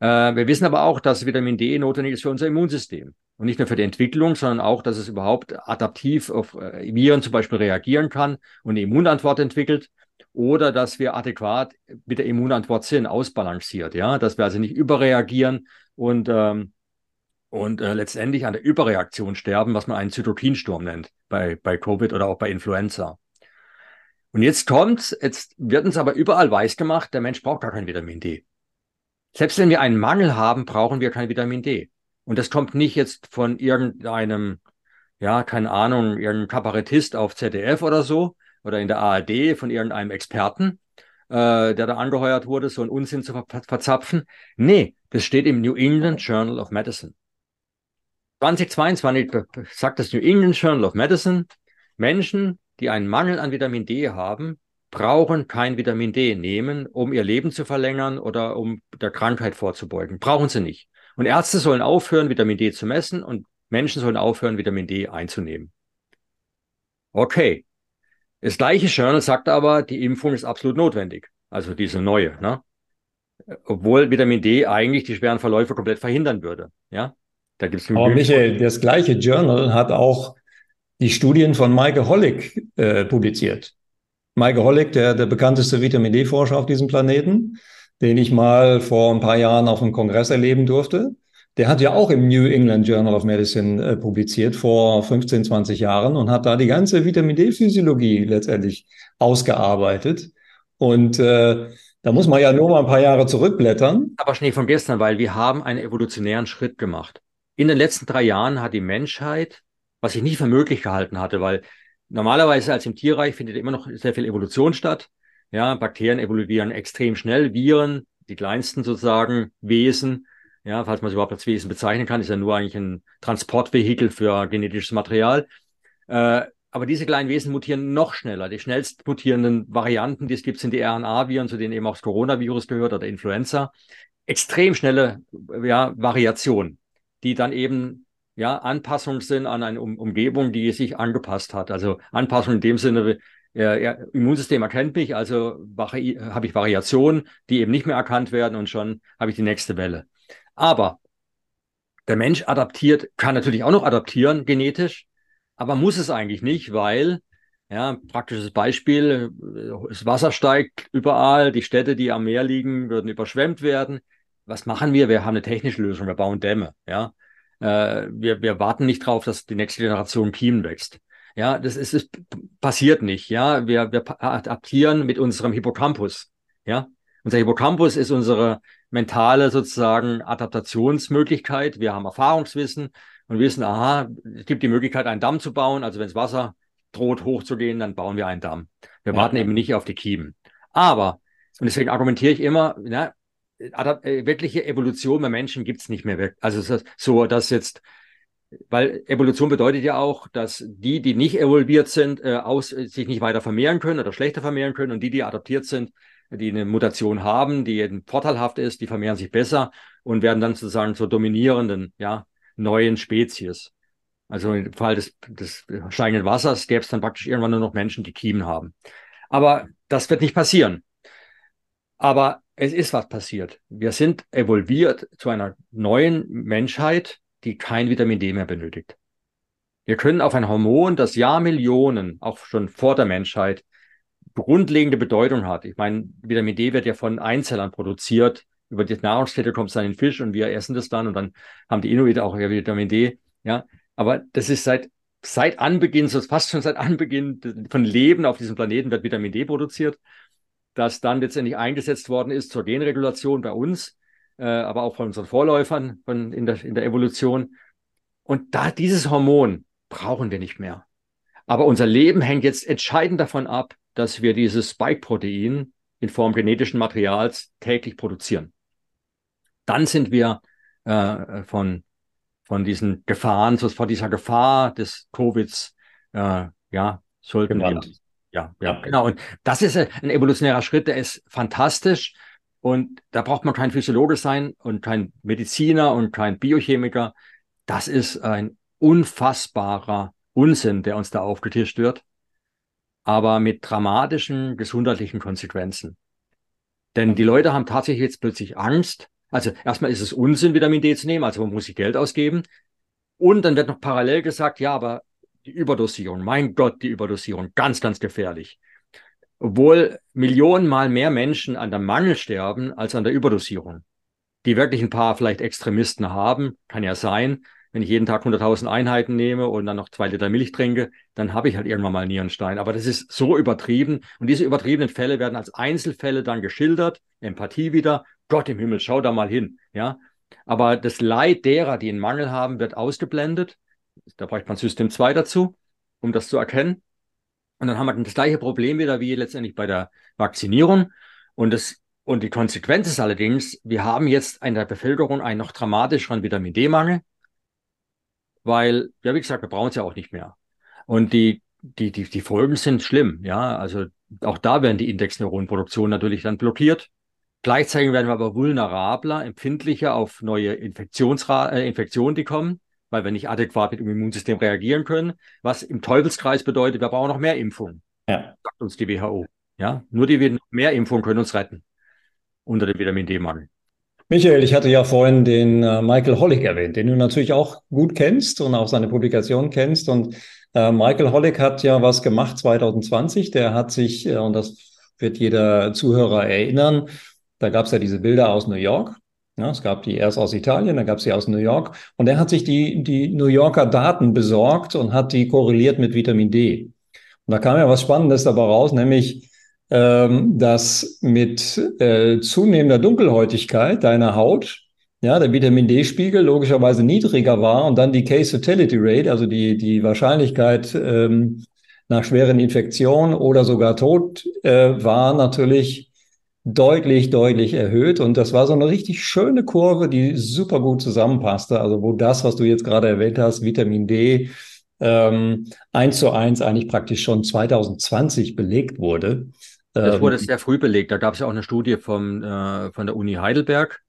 Äh, wir wissen aber auch, dass Vitamin D notwendig ist für unser Immunsystem. Und nicht nur für die Entwicklung, sondern auch, dass es überhaupt adaptiv auf äh, Viren zum Beispiel reagieren kann und eine Immunantwort entwickelt. Oder dass wir adäquat mit der Immunantwort sind, ausbalanciert, ja, dass wir also nicht überreagieren und, ähm, und äh, letztendlich an der Überreaktion sterben, was man einen Zytokinsturm nennt, bei, bei Covid oder auch bei Influenza. Und jetzt kommt's, jetzt wird uns aber überall weiß gemacht, der Mensch braucht gar kein Vitamin D. Selbst wenn wir einen Mangel haben, brauchen wir kein Vitamin D. Und das kommt nicht jetzt von irgendeinem, ja, keine Ahnung, irgendeinem Kabarettist auf ZDF oder so oder in der ARD von irgendeinem Experten, äh, der da angeheuert wurde, so einen Unsinn zu ver verzapfen. Nee, das steht im New England Journal of Medicine. 2022 sagt das New England Journal of Medicine, Menschen, die einen Mangel an Vitamin D haben, brauchen kein Vitamin D nehmen, um ihr Leben zu verlängern oder um der Krankheit vorzubeugen. Brauchen sie nicht. Und Ärzte sollen aufhören, Vitamin D zu messen und Menschen sollen aufhören, Vitamin D einzunehmen. Okay. Das gleiche Journal sagt aber, die Impfung ist absolut notwendig. Also diese neue, ne? Obwohl Vitamin D eigentlich die schweren Verläufe komplett verhindern würde. Ja? Da gibt's aber Michael, das gleiche Journal hat auch die Studien von Maike Hollig äh, publiziert. Maike Hollig, der, der bekannteste Vitamin D-Forscher auf diesem Planeten, den ich mal vor ein paar Jahren auf einem Kongress erleben durfte. Der hat ja auch im New England Journal of Medicine äh, publiziert vor 15, 20 Jahren und hat da die ganze Vitamin D-Physiologie letztendlich ausgearbeitet. Und äh, da muss man ja nur mal ein paar Jahre zurückblättern. Aber Schnee von gestern, weil wir haben einen evolutionären Schritt gemacht. In den letzten drei Jahren hat die Menschheit, was ich nicht für möglich gehalten hatte, weil Normalerweise als im Tierreich findet immer noch sehr viel Evolution statt. Ja, Bakterien evolutionieren extrem schnell. Viren, die kleinsten sozusagen Wesen, ja, falls man es überhaupt als Wesen bezeichnen kann, ist ja nur eigentlich ein Transportvehikel für genetisches Material. Äh, aber diese kleinen Wesen mutieren noch schneller. Die schnellst mutierenden Varianten, die es gibt, sind die RNA-Viren, zu denen eben auch das Coronavirus gehört oder Influenza. Extrem schnelle ja, Variation, die dann eben ja, Anpassungen sind an eine um Umgebung, die sich angepasst hat. Also Anpassung in dem Sinne, äh, ja, Immunsystem erkennt mich, also habe ich Variationen, die eben nicht mehr erkannt werden und schon habe ich die nächste Welle. Aber der Mensch adaptiert, kann natürlich auch noch adaptieren genetisch, aber muss es eigentlich nicht, weil, ja, praktisches Beispiel, äh, das Wasser steigt überall, die Städte, die am Meer liegen, würden überschwemmt werden. Was machen wir? Wir haben eine technische Lösung, wir bauen Dämme, ja äh, wir, wir warten nicht drauf, dass die nächste Generation Kiemen wächst. Ja, das ist, es passiert nicht. Ja, wir, wir adaptieren mit unserem Hippocampus. Ja, unser Hippocampus ist unsere mentale sozusagen Adaptationsmöglichkeit. Wir haben Erfahrungswissen und wissen, aha, es gibt die Möglichkeit, einen Damm zu bauen. Also wenn das Wasser droht hochzugehen, dann bauen wir einen Damm. Wir ja. warten eben nicht auf die Kiemen. Aber, und deswegen argumentiere ich immer, na, wirkliche Evolution bei Menschen gibt es nicht mehr. Also so, dass jetzt, weil Evolution bedeutet ja auch, dass die, die nicht evolviert sind, äh, aus, sich nicht weiter vermehren können oder schlechter vermehren können und die, die adaptiert sind, die eine Mutation haben, die vorteilhaft ist, die vermehren sich besser und werden dann sozusagen zur dominierenden, ja, neuen Spezies. Also im Fall des, des steigenden Wassers gäbe es dann praktisch irgendwann nur noch Menschen, die Kiemen haben. Aber das wird nicht passieren. Aber es ist was passiert. Wir sind evolviert zu einer neuen Menschheit, die kein Vitamin D mehr benötigt. Wir können auf ein Hormon, das Jahrmillionen, auch schon vor der Menschheit, grundlegende Bedeutung hat. Ich meine, Vitamin D wird ja von Einzellern produziert. Über die Nahrungskette kommt es dann in den Fisch und wir essen das dann und dann haben die Inuit auch Vitamin D. Ja, aber das ist seit seit Anbeginn, so fast schon seit Anbeginn von Leben auf diesem Planeten wird Vitamin D produziert das dann letztendlich eingesetzt worden ist zur Genregulation bei uns, äh, aber auch von unseren Vorläufern von, in, der, in der Evolution. Und da dieses Hormon brauchen wir nicht mehr. Aber unser Leben hängt jetzt entscheidend davon ab, dass wir dieses Spike-Protein in Form genetischen Materials täglich produzieren. Dann sind wir äh, von, von diesen Gefahren, so von dieser Gefahr des Covids, äh, ja, sollten genau. wir ja, ja, genau. Und das ist ein evolutionärer Schritt, der ist fantastisch. Und da braucht man kein Physiologe sein und kein Mediziner und kein Biochemiker. Das ist ein unfassbarer, Unsinn, der uns da aufgetischt wird, aber mit dramatischen gesundheitlichen Konsequenzen. Denn die Leute haben tatsächlich jetzt plötzlich Angst. Also erstmal ist es Unsinn, Vitamin D zu nehmen, also man muss sich Geld ausgeben. Und dann wird noch parallel gesagt, ja, aber die Überdosierung, mein Gott, die Überdosierung, ganz, ganz gefährlich. Obwohl Millionenmal mehr Menschen an der Mangel sterben als an der Überdosierung. Die wirklich ein paar vielleicht Extremisten haben, kann ja sein. Wenn ich jeden Tag 100.000 Einheiten nehme und dann noch zwei Liter Milch trinke, dann habe ich halt irgendwann mal Nierenstein. Aber das ist so übertrieben. Und diese übertriebenen Fälle werden als Einzelfälle dann geschildert. Empathie wieder. Gott im Himmel, schau da mal hin. Ja. Aber das Leid derer, die einen Mangel haben, wird ausgeblendet. Da braucht man System 2 dazu, um das zu erkennen. Und dann haben wir das gleiche Problem wieder wie letztendlich bei der Vaccinierung. Und, das, und die Konsequenz ist allerdings, wir haben jetzt in der Bevölkerung einen noch dramatischeren Vitamin D-Mangel, weil, ja, wie gesagt, wir brauchen es ja auch nicht mehr. Und die, die, die, die Folgen sind schlimm, ja. Also auch da werden die Indexneuronproduktion natürlich dann blockiert. Gleichzeitig werden wir aber vulnerabler, empfindlicher auf neue Infektionsra äh, Infektionen, die kommen weil wir nicht adäquat mit dem Immunsystem reagieren können, was im Teufelskreis bedeutet, wir brauchen noch mehr Impfungen, ja. sagt uns die WHO. Ja, nur die mehr Impfungen können uns retten unter dem Vitamin D-Mangel. Michael, ich hatte ja vorhin den äh, Michael Hollick erwähnt, den du natürlich auch gut kennst und auch seine Publikation kennst. Und äh, Michael Hollick hat ja was gemacht 2020. Der hat sich, äh, und das wird jeder Zuhörer erinnern, da gab es ja diese Bilder aus New York ja, es gab die erst aus Italien, dann gab es sie aus New York. Und er hat sich die, die New Yorker Daten besorgt und hat die korreliert mit Vitamin D. Und da kam ja was Spannendes dabei raus, nämlich, ähm, dass mit äh, zunehmender Dunkelhäutigkeit deiner Haut ja, der Vitamin D-Spiegel logischerweise niedriger war und dann die Case Fatality Rate, also die, die Wahrscheinlichkeit ähm, nach schweren Infektionen oder sogar Tod, äh, war natürlich deutlich, deutlich erhöht. Und das war so eine richtig schöne Kurve, die super gut zusammenpasste. Also wo das, was du jetzt gerade erwähnt hast, Vitamin D, ähm, eins zu eins eigentlich praktisch schon 2020 belegt wurde. Das wurde ähm, sehr früh belegt. Da gab es ja auch eine Studie vom, äh, von der Uni Heidelberg.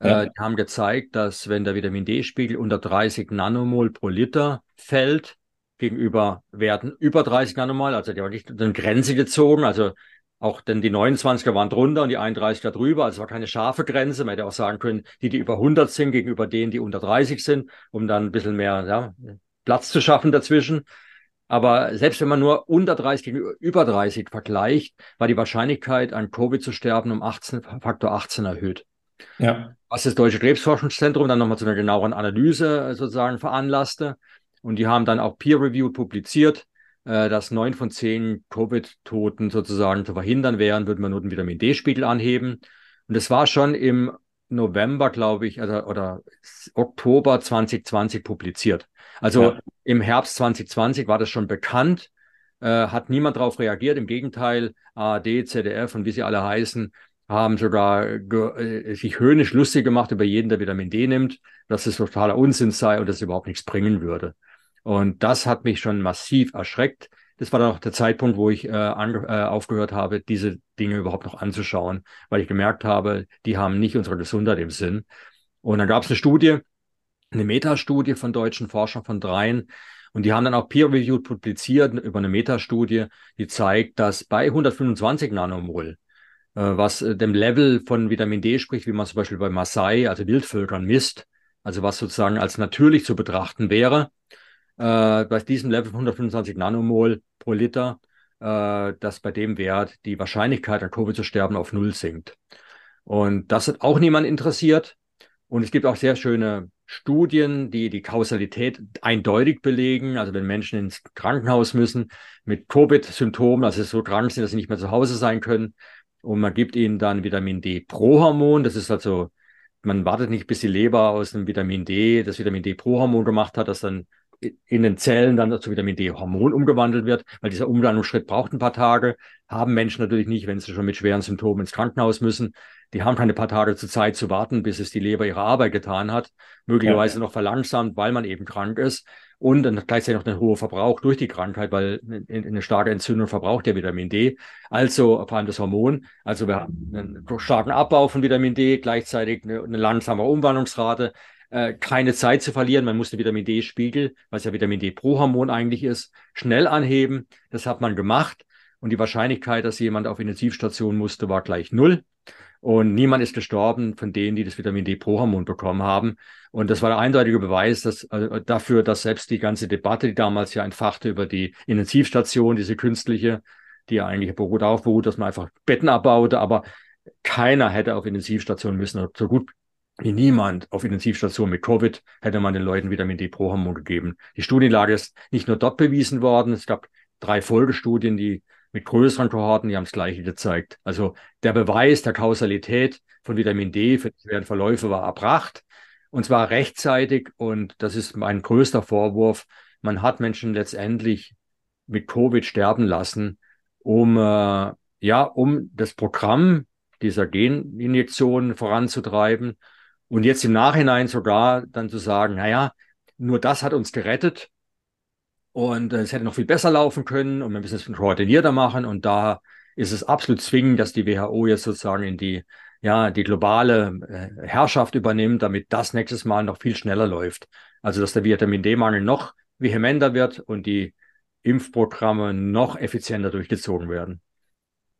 Äh, ja. Äh, die haben gezeigt, dass wenn der Vitamin D-Spiegel unter 30 Nanomol pro Liter fällt, gegenüber Werten über 30 Nanomol, also die haben wirklich eine Grenze gezogen, also auch denn die 29er waren drunter und die 31er drüber. Also es war keine scharfe Grenze. Man hätte auch sagen können, die, die über 100 sind, gegenüber denen, die unter 30 sind, um dann ein bisschen mehr ja, Platz zu schaffen dazwischen. Aber selbst wenn man nur unter 30 gegenüber über 30 vergleicht, war die Wahrscheinlichkeit, an Covid zu sterben, um 18, Faktor 18 erhöht. Ja. Was das Deutsche Krebsforschungszentrum dann nochmal zu einer genaueren Analyse sozusagen veranlasste. Und die haben dann auch peer-reviewed publiziert, äh, dass neun von zehn Covid-Toten sozusagen zu verhindern wären, würden wir nur den Vitamin D-Spiegel anheben. Und das war schon im November, glaube ich, also, oder Oktober 2020 publiziert. Also ja. im Herbst 2020 war das schon bekannt, äh, hat niemand darauf reagiert. Im Gegenteil, ARD, ZDF und wie sie alle heißen, haben sogar äh, sich höhnisch lustig gemacht über jeden, der Vitamin D nimmt, dass es totaler Unsinn sei und dass es überhaupt nichts bringen würde. Und das hat mich schon massiv erschreckt. Das war dann auch der Zeitpunkt, wo ich äh, äh, aufgehört habe, diese Dinge überhaupt noch anzuschauen, weil ich gemerkt habe, die haben nicht unsere Gesundheit im Sinn. Und dann gab es eine Studie, eine Metastudie von deutschen Forschern von dreien. Und die haben dann auch peer-reviewed publiziert über eine Metastudie, die zeigt, dass bei 125 Nanomol, äh, was äh, dem Level von Vitamin D spricht, wie man zum Beispiel bei Maasai, also Wildvölkern, misst, also was sozusagen als natürlich zu betrachten wäre, äh, bei diesem Level von 125 Nanomol pro Liter, äh, dass bei dem Wert die Wahrscheinlichkeit an Covid zu sterben auf Null sinkt. Und das hat auch niemand interessiert. Und es gibt auch sehr schöne Studien, die die Kausalität eindeutig belegen. Also wenn Menschen ins Krankenhaus müssen mit Covid-Symptomen, also so krank sind, dass sie nicht mehr zu Hause sein können, und man gibt ihnen dann Vitamin D Pro-Hormon. Das ist also, man wartet nicht, bis die Leber aus dem Vitamin D das Vitamin D Pro-Hormon gemacht hat, das dann in den Zellen dann zu Vitamin D-Hormon umgewandelt wird, weil dieser Umwandlungsschritt braucht ein paar Tage. Haben Menschen natürlich nicht, wenn sie schon mit schweren Symptomen ins Krankenhaus müssen. Die haben keine paar Tage zur Zeit zu warten, bis es die Leber ihre Arbeit getan hat. Möglicherweise ja. noch verlangsamt, weil man eben krank ist. Und dann gleichzeitig noch einen hohen Verbrauch durch die Krankheit, weil eine starke Entzündung verbraucht ja Vitamin D. Also vor allem das Hormon. Also wir haben einen starken Abbau von Vitamin D, gleichzeitig eine, eine langsame Umwandlungsrate äh, keine Zeit zu verlieren. Man musste Vitamin D-Spiegel, was ja Vitamin D-Prohormon eigentlich ist, schnell anheben. Das hat man gemacht. Und die Wahrscheinlichkeit, dass jemand auf Intensivstation musste, war gleich null. Und niemand ist gestorben von denen, die das Vitamin D-Prohormon bekommen haben. Und das war der eindeutige Beweis dass, äh, dafür, dass selbst die ganze Debatte, die damals ja entfachte über die Intensivstation, diese künstliche, die ja eigentlich beruht, darauf beruht, dass man einfach Betten abbaute, aber keiner hätte auf Intensivstation müssen. So gut niemand auf Intensivstation mit Covid hätte man den Leuten Vitamin D-Prohormon gegeben. Die Studienlage ist nicht nur dort bewiesen worden, es gab drei Folgestudien, die mit größeren Kohorten, die haben das Gleiche gezeigt. Also der Beweis der Kausalität von Vitamin D für die schweren Verläufe war erbracht und zwar rechtzeitig und das ist mein größter Vorwurf. Man hat Menschen letztendlich mit Covid sterben lassen, um äh, ja, um das Programm dieser Geninjektion voranzutreiben und jetzt im Nachhinein sogar dann zu sagen, naja, nur das hat uns gerettet und äh, es hätte noch viel besser laufen können und wir müssen es koordinierter machen. Und da ist es absolut zwingend, dass die WHO jetzt sozusagen in die, ja, die globale äh, Herrschaft übernimmt, damit das nächstes Mal noch viel schneller läuft. Also, dass der Vitamin D-Mangel noch vehementer wird und die Impfprogramme noch effizienter durchgezogen werden.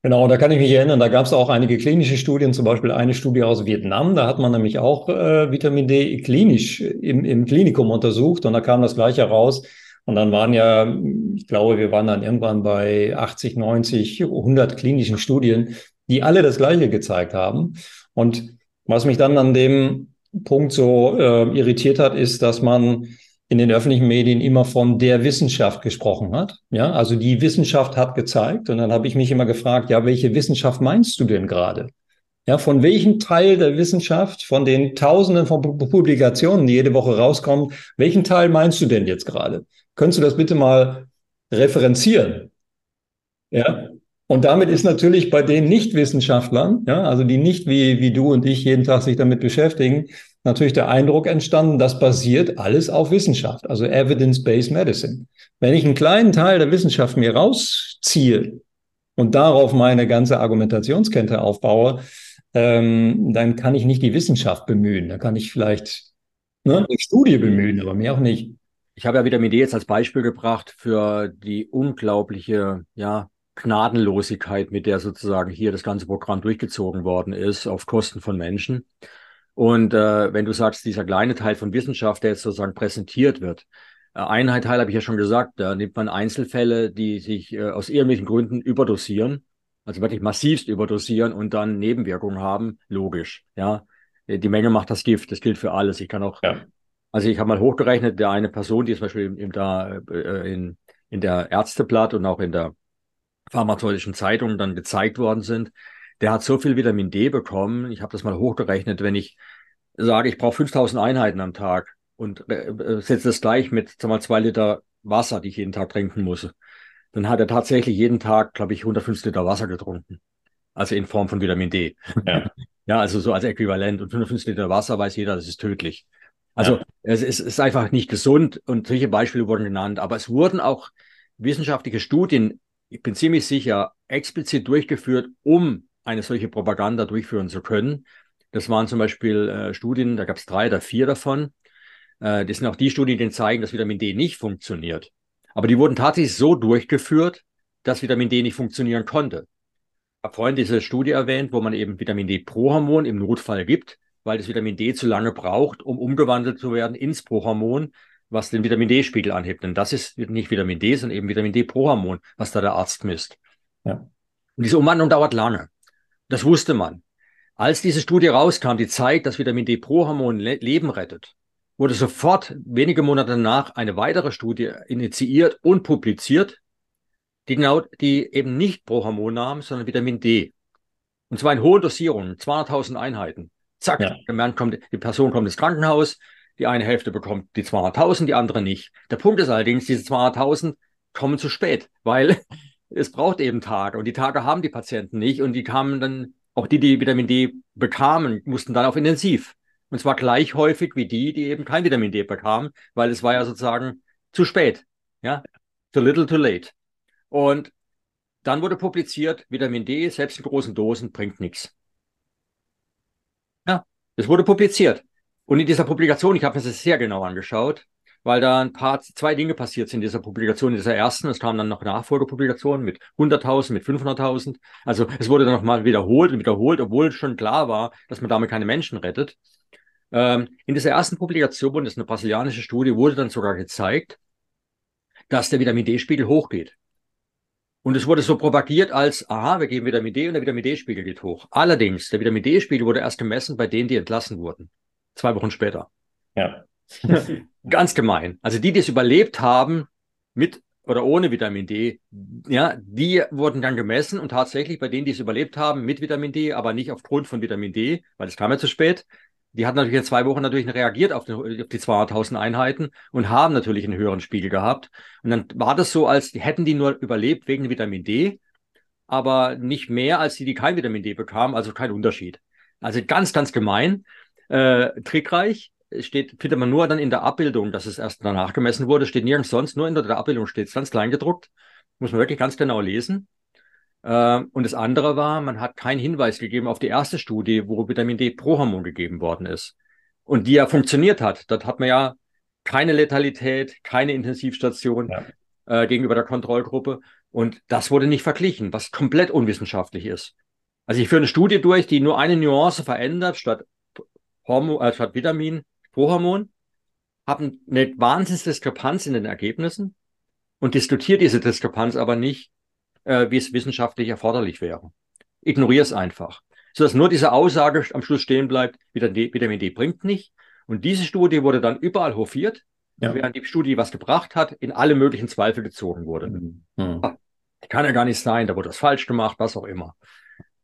Genau, da kann ich mich erinnern, da gab es auch einige klinische Studien, zum Beispiel eine Studie aus Vietnam, da hat man nämlich auch äh, Vitamin D klinisch im, im Klinikum untersucht und da kam das gleiche raus, und dann waren ja, ich glaube, wir waren dann irgendwann bei 80, 90, 100 klinischen Studien, die alle das Gleiche gezeigt haben. Und was mich dann an dem Punkt so äh, irritiert hat, ist, dass man in den öffentlichen Medien immer von der Wissenschaft gesprochen hat. Ja, also die Wissenschaft hat gezeigt. Und dann habe ich mich immer gefragt, ja, welche Wissenschaft meinst du denn gerade? Ja, von welchem Teil der Wissenschaft, von den Tausenden von Publikationen, die jede Woche rauskommen, welchen Teil meinst du denn jetzt gerade? Könntest du das bitte mal referenzieren? Ja. Und damit ist natürlich bei den Nichtwissenschaftlern, ja, also die nicht wie, wie du und ich jeden Tag sich damit beschäftigen, natürlich der Eindruck entstanden, das basiert alles auf Wissenschaft, also Evidence-Based Medicine. Wenn ich einen kleinen Teil der Wissenschaft mir rausziehe und darauf meine ganze Argumentationskette aufbaue, ähm, dann kann ich nicht die Wissenschaft bemühen. Da kann ich vielleicht ne, eine Studie bemühen, aber mehr auch nicht. Ich habe ja Vitamin D jetzt als Beispiel gebracht für die unglaubliche, ja, Gnadenlosigkeit, mit der sozusagen hier das ganze Programm durchgezogen worden ist, auf Kosten von Menschen. Und äh, wenn du sagst, dieser kleine Teil von Wissenschaft, der jetzt sozusagen präsentiert wird, äh, einen Teil habe ich ja schon gesagt, da nimmt man Einzelfälle, die sich äh, aus irgendwelchen Gründen überdosieren, also wirklich massivst überdosieren und dann Nebenwirkungen haben, logisch. Ja, die Menge macht das Gift, das gilt für alles. Ich kann auch ja. Also ich habe mal hochgerechnet, der eine Person, die zum Beispiel in, da, äh, in, in der Ärzteblatt und auch in der pharmazeutischen Zeitung dann gezeigt worden sind, der hat so viel Vitamin D bekommen. Ich habe das mal hochgerechnet, wenn ich sage, ich brauche 5000 Einheiten am Tag und äh, äh, setze das gleich mit sag mal, zwei Liter Wasser, die ich jeden Tag trinken muss, dann hat er tatsächlich jeden Tag, glaube ich, 150 Liter Wasser getrunken. Also in Form von Vitamin D. Ja, [LAUGHS] ja also so als Äquivalent. Und 150 Liter Wasser weiß jeder, das ist tödlich. Also ja. es, ist, es ist einfach nicht gesund und solche Beispiele wurden genannt, aber es wurden auch wissenschaftliche Studien, ich bin ziemlich sicher, explizit durchgeführt, um eine solche Propaganda durchführen zu können. Das waren zum Beispiel äh, Studien, da gab es drei oder vier davon. Äh, das sind auch die Studien, die zeigen, dass Vitamin D nicht funktioniert. Aber die wurden tatsächlich so durchgeführt, dass Vitamin D nicht funktionieren konnte. Ich habe vorhin diese Studie erwähnt, wo man eben Vitamin D pro Hormon im Notfall gibt weil das Vitamin D zu lange braucht, um umgewandelt zu werden ins Prohormon, was den Vitamin D-Spiegel anhebt. Denn das ist nicht Vitamin D, sondern eben Vitamin D-Prohormon, was da der Arzt misst. Ja. Und diese Umwandlung dauert lange. Das wusste man. Als diese Studie rauskam, die zeigt, dass Vitamin D-Prohormon Le Leben rettet, wurde sofort wenige Monate danach eine weitere Studie initiiert und publiziert, die genau, die eben nicht Prohormon nahm, sondern Vitamin D. Und zwar in hohen Dosierungen, 200.000 Einheiten. Zack, ja. der kommt, die Person kommt ins Krankenhaus, die eine Hälfte bekommt die 200.000, die andere nicht. Der Punkt ist allerdings, diese 200.000 kommen zu spät, weil [LAUGHS] es braucht eben Tage und die Tage haben die Patienten nicht und die kamen dann, auch die, die Vitamin D bekamen, mussten dann auf Intensiv. Und zwar gleich häufig wie die, die eben kein Vitamin D bekamen, weil es war ja sozusagen zu spät. Ja, too little, too late. Und dann wurde publiziert, Vitamin D, selbst in großen Dosen, bringt nichts. Es wurde publiziert. Und in dieser Publikation, ich habe mir das sehr genau angeschaut, weil da ein paar, zwei Dinge passiert sind in dieser Publikation, in dieser ersten. Es kamen dann noch Nachfolgepublikationen mit 100.000, mit 500.000. Also es wurde dann nochmal wiederholt und wiederholt, obwohl schon klar war, dass man damit keine Menschen rettet. Ähm, in dieser ersten Publikation, das ist eine brasilianische Studie, wurde dann sogar gezeigt, dass der Vitamin D-Spiegel hochgeht. Und es wurde so propagiert als, aha, wir geben Vitamin D und der Vitamin D-Spiegel geht hoch. Allerdings, der Vitamin D-Spiegel wurde erst gemessen bei denen, die entlassen wurden. Zwei Wochen später. Ja. [LAUGHS] Ganz gemein. Also die, die es überlebt haben, mit oder ohne Vitamin D, ja, die wurden dann gemessen und tatsächlich bei denen, die es überlebt haben, mit Vitamin D, aber nicht aufgrund von Vitamin D, weil es kam ja zu spät. Die hatten natürlich in zwei Wochen natürlich reagiert auf, den, auf die 200.000 Einheiten und haben natürlich einen höheren Spiegel gehabt. Und dann war das so, als hätten die nur überlebt wegen Vitamin D, aber nicht mehr als die, die kein Vitamin D bekamen, also kein Unterschied. Also ganz, ganz gemein, äh, trickreich steht, findet man nur dann in der Abbildung, dass es erst danach gemessen wurde, steht nirgends sonst, nur in der Abbildung steht es ganz klein gedruckt. Muss man wirklich ganz genau lesen. Äh, und das andere war, man hat keinen Hinweis gegeben auf die erste Studie, wo Vitamin D pro Hormon gegeben worden ist. Und die ja funktioniert hat. Dort hat man ja keine Letalität, keine Intensivstation ja. äh, gegenüber der Kontrollgruppe. Und das wurde nicht verglichen, was komplett unwissenschaftlich ist. Also ich führe eine Studie durch, die nur eine Nuance verändert, statt Hormon, äh, statt Vitamin Prohormon, haben eine Wahnsinnsdiskrepanz in den Ergebnissen und diskutiert diese Diskrepanz aber nicht, äh, wie es wissenschaftlich erforderlich wäre. Ignoriere es einfach. Sodass nur diese Aussage am Schluss stehen bleibt, Vitamin D, bringt nicht. Und diese Studie wurde dann überall hofiert, ja. während die Studie, die was gebracht hat, in alle möglichen Zweifel gezogen wurde. Mhm. Mhm. Kann ja gar nicht sein, da wurde das falsch gemacht, was auch immer.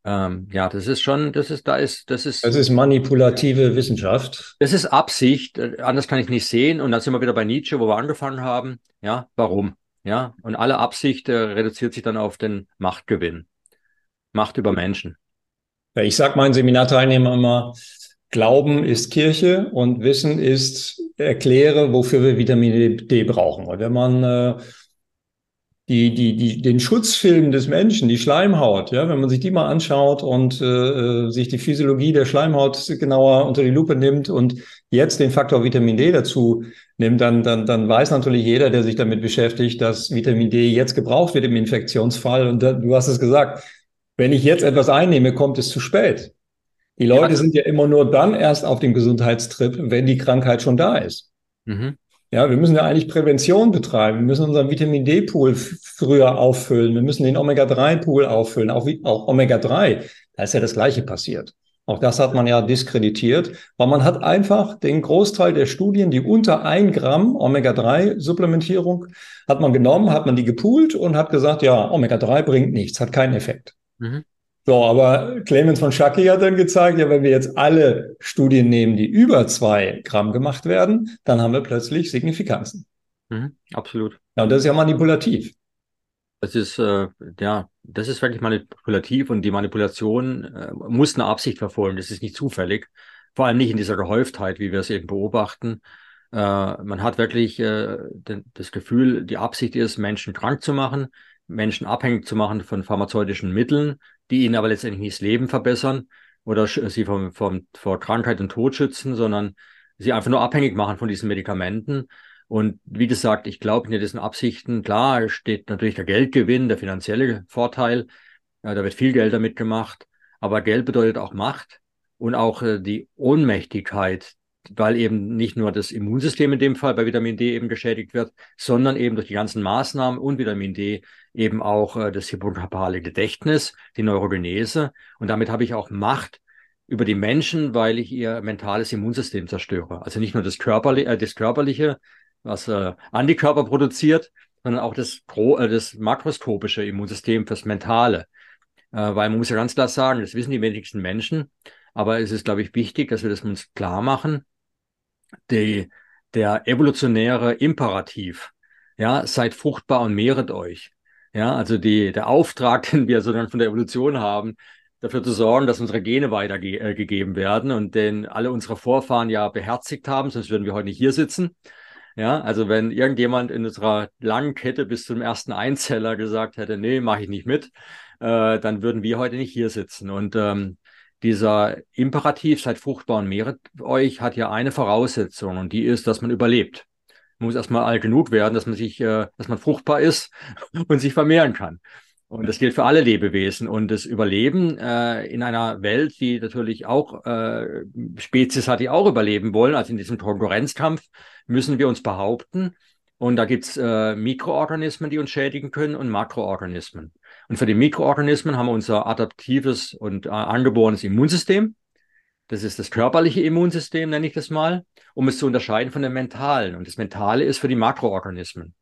Ähm, ja, das ist schon, das ist, da ist, das ist. Das ist manipulative Wissenschaft. Das ist Absicht, äh, anders kann ich nicht sehen. Und dann sind wir wieder bei Nietzsche, wo wir angefangen haben. Ja, warum? Ja, und alle Absicht äh, reduziert sich dann auf den Machtgewinn. Macht über Menschen. Ja, ich sage meinen Seminarteilnehmern immer, Glauben ist Kirche und Wissen ist erkläre, wofür wir Vitamin D brauchen. Und wenn man äh, die, die, die, den Schutzfilm des Menschen, die Schleimhaut, ja, wenn man sich die mal anschaut und äh, sich die Physiologie der Schleimhaut genauer unter die Lupe nimmt und jetzt den Faktor Vitamin D dazu nimmt, dann, dann, dann weiß natürlich jeder, der sich damit beschäftigt, dass Vitamin D jetzt gebraucht wird im Infektionsfall. Und da, du hast es gesagt, wenn ich jetzt etwas einnehme, kommt es zu spät. Die Leute ja. sind ja immer nur dann erst auf dem Gesundheitstrip, wenn die Krankheit schon da ist. Mhm. Ja, wir müssen ja eigentlich Prävention betreiben. Wir müssen unseren Vitamin D-Pool früher auffüllen. Wir müssen den Omega-3-Pool auffüllen. Auch, auch Omega-3, da ist ja das Gleiche passiert. Auch das hat man ja diskreditiert, weil man hat einfach den Großteil der Studien, die unter ein Gramm Omega-3-Supplementierung hat man genommen, hat man die gepoolt und hat gesagt, ja, Omega-3 bringt nichts, hat keinen Effekt. Mhm. So, aber Clemens von Schacki hat dann gezeigt, ja, wenn wir jetzt alle Studien nehmen, die über zwei Gramm gemacht werden, dann haben wir plötzlich Signifikanzen. Mhm, absolut. Ja, und das ist ja manipulativ. Das ist, äh, ja, das ist wirklich manipulativ und die Manipulation äh, muss eine Absicht verfolgen. Das ist nicht zufällig. Vor allem nicht in dieser Gehäuftheit, wie wir es eben beobachten. Äh, man hat wirklich äh, das Gefühl, die Absicht ist, Menschen krank zu machen, Menschen abhängig zu machen von pharmazeutischen Mitteln, die ihnen aber letztendlich nicht das Leben verbessern oder sie vom, vom, vor Krankheit und Tod schützen, sondern sie einfach nur abhängig machen von diesen Medikamenten. Und wie gesagt, ich glaube, in diesen Absichten, klar, steht natürlich der Geldgewinn, der finanzielle Vorteil. Ja, da wird viel Geld damit gemacht. Aber Geld bedeutet auch Macht und auch äh, die Ohnmächtigkeit, weil eben nicht nur das Immunsystem in dem Fall bei Vitamin D eben geschädigt wird, sondern eben durch die ganzen Maßnahmen und Vitamin D eben auch äh, das hippocampale Gedächtnis, die Neurogenese. Und damit habe ich auch Macht über die Menschen, weil ich ihr mentales Immunsystem zerstöre. Also nicht nur das, Körperli äh, das Körperliche, was äh, Antikörper produziert, sondern auch das, äh, das makroskopische Immunsystem fürs Mentale. Äh, weil man muss ja ganz klar sagen, das wissen die wenigsten Menschen, aber es ist, glaube ich, wichtig, dass wir das uns klar machen. Die, der evolutionäre Imperativ, ja, seid fruchtbar und mehret euch. Ja, also die, der Auftrag, [LAUGHS] den wir so dann von der Evolution haben, dafür zu sorgen, dass unsere Gene weitergegeben äh, werden und den alle unsere Vorfahren ja beherzigt haben, sonst würden wir heute nicht hier sitzen. Ja, also wenn irgendjemand in unserer langen Kette bis zum ersten Einzeller gesagt hätte, nee, mache ich nicht mit, äh, dann würden wir heute nicht hier sitzen. Und ähm, dieser Imperativ, seid fruchtbar und mehret euch, hat ja eine Voraussetzung und die ist, dass man überlebt. Man muss erstmal alt genug werden, dass man sich, äh, dass man fruchtbar ist [LAUGHS] und sich vermehren kann. Und das gilt für alle Lebewesen. Und das Überleben äh, in einer Welt, die natürlich auch äh, Spezies hat, die auch überleben wollen, also in diesem Konkurrenzkampf, müssen wir uns behaupten. Und da gibt's äh, Mikroorganismen, die uns schädigen können und Makroorganismen. Und für die Mikroorganismen haben wir unser adaptives und äh, angeborenes Immunsystem. Das ist das körperliche Immunsystem, nenne ich das mal, um es zu unterscheiden von dem mentalen. Und das mentale ist für die Makroorganismen.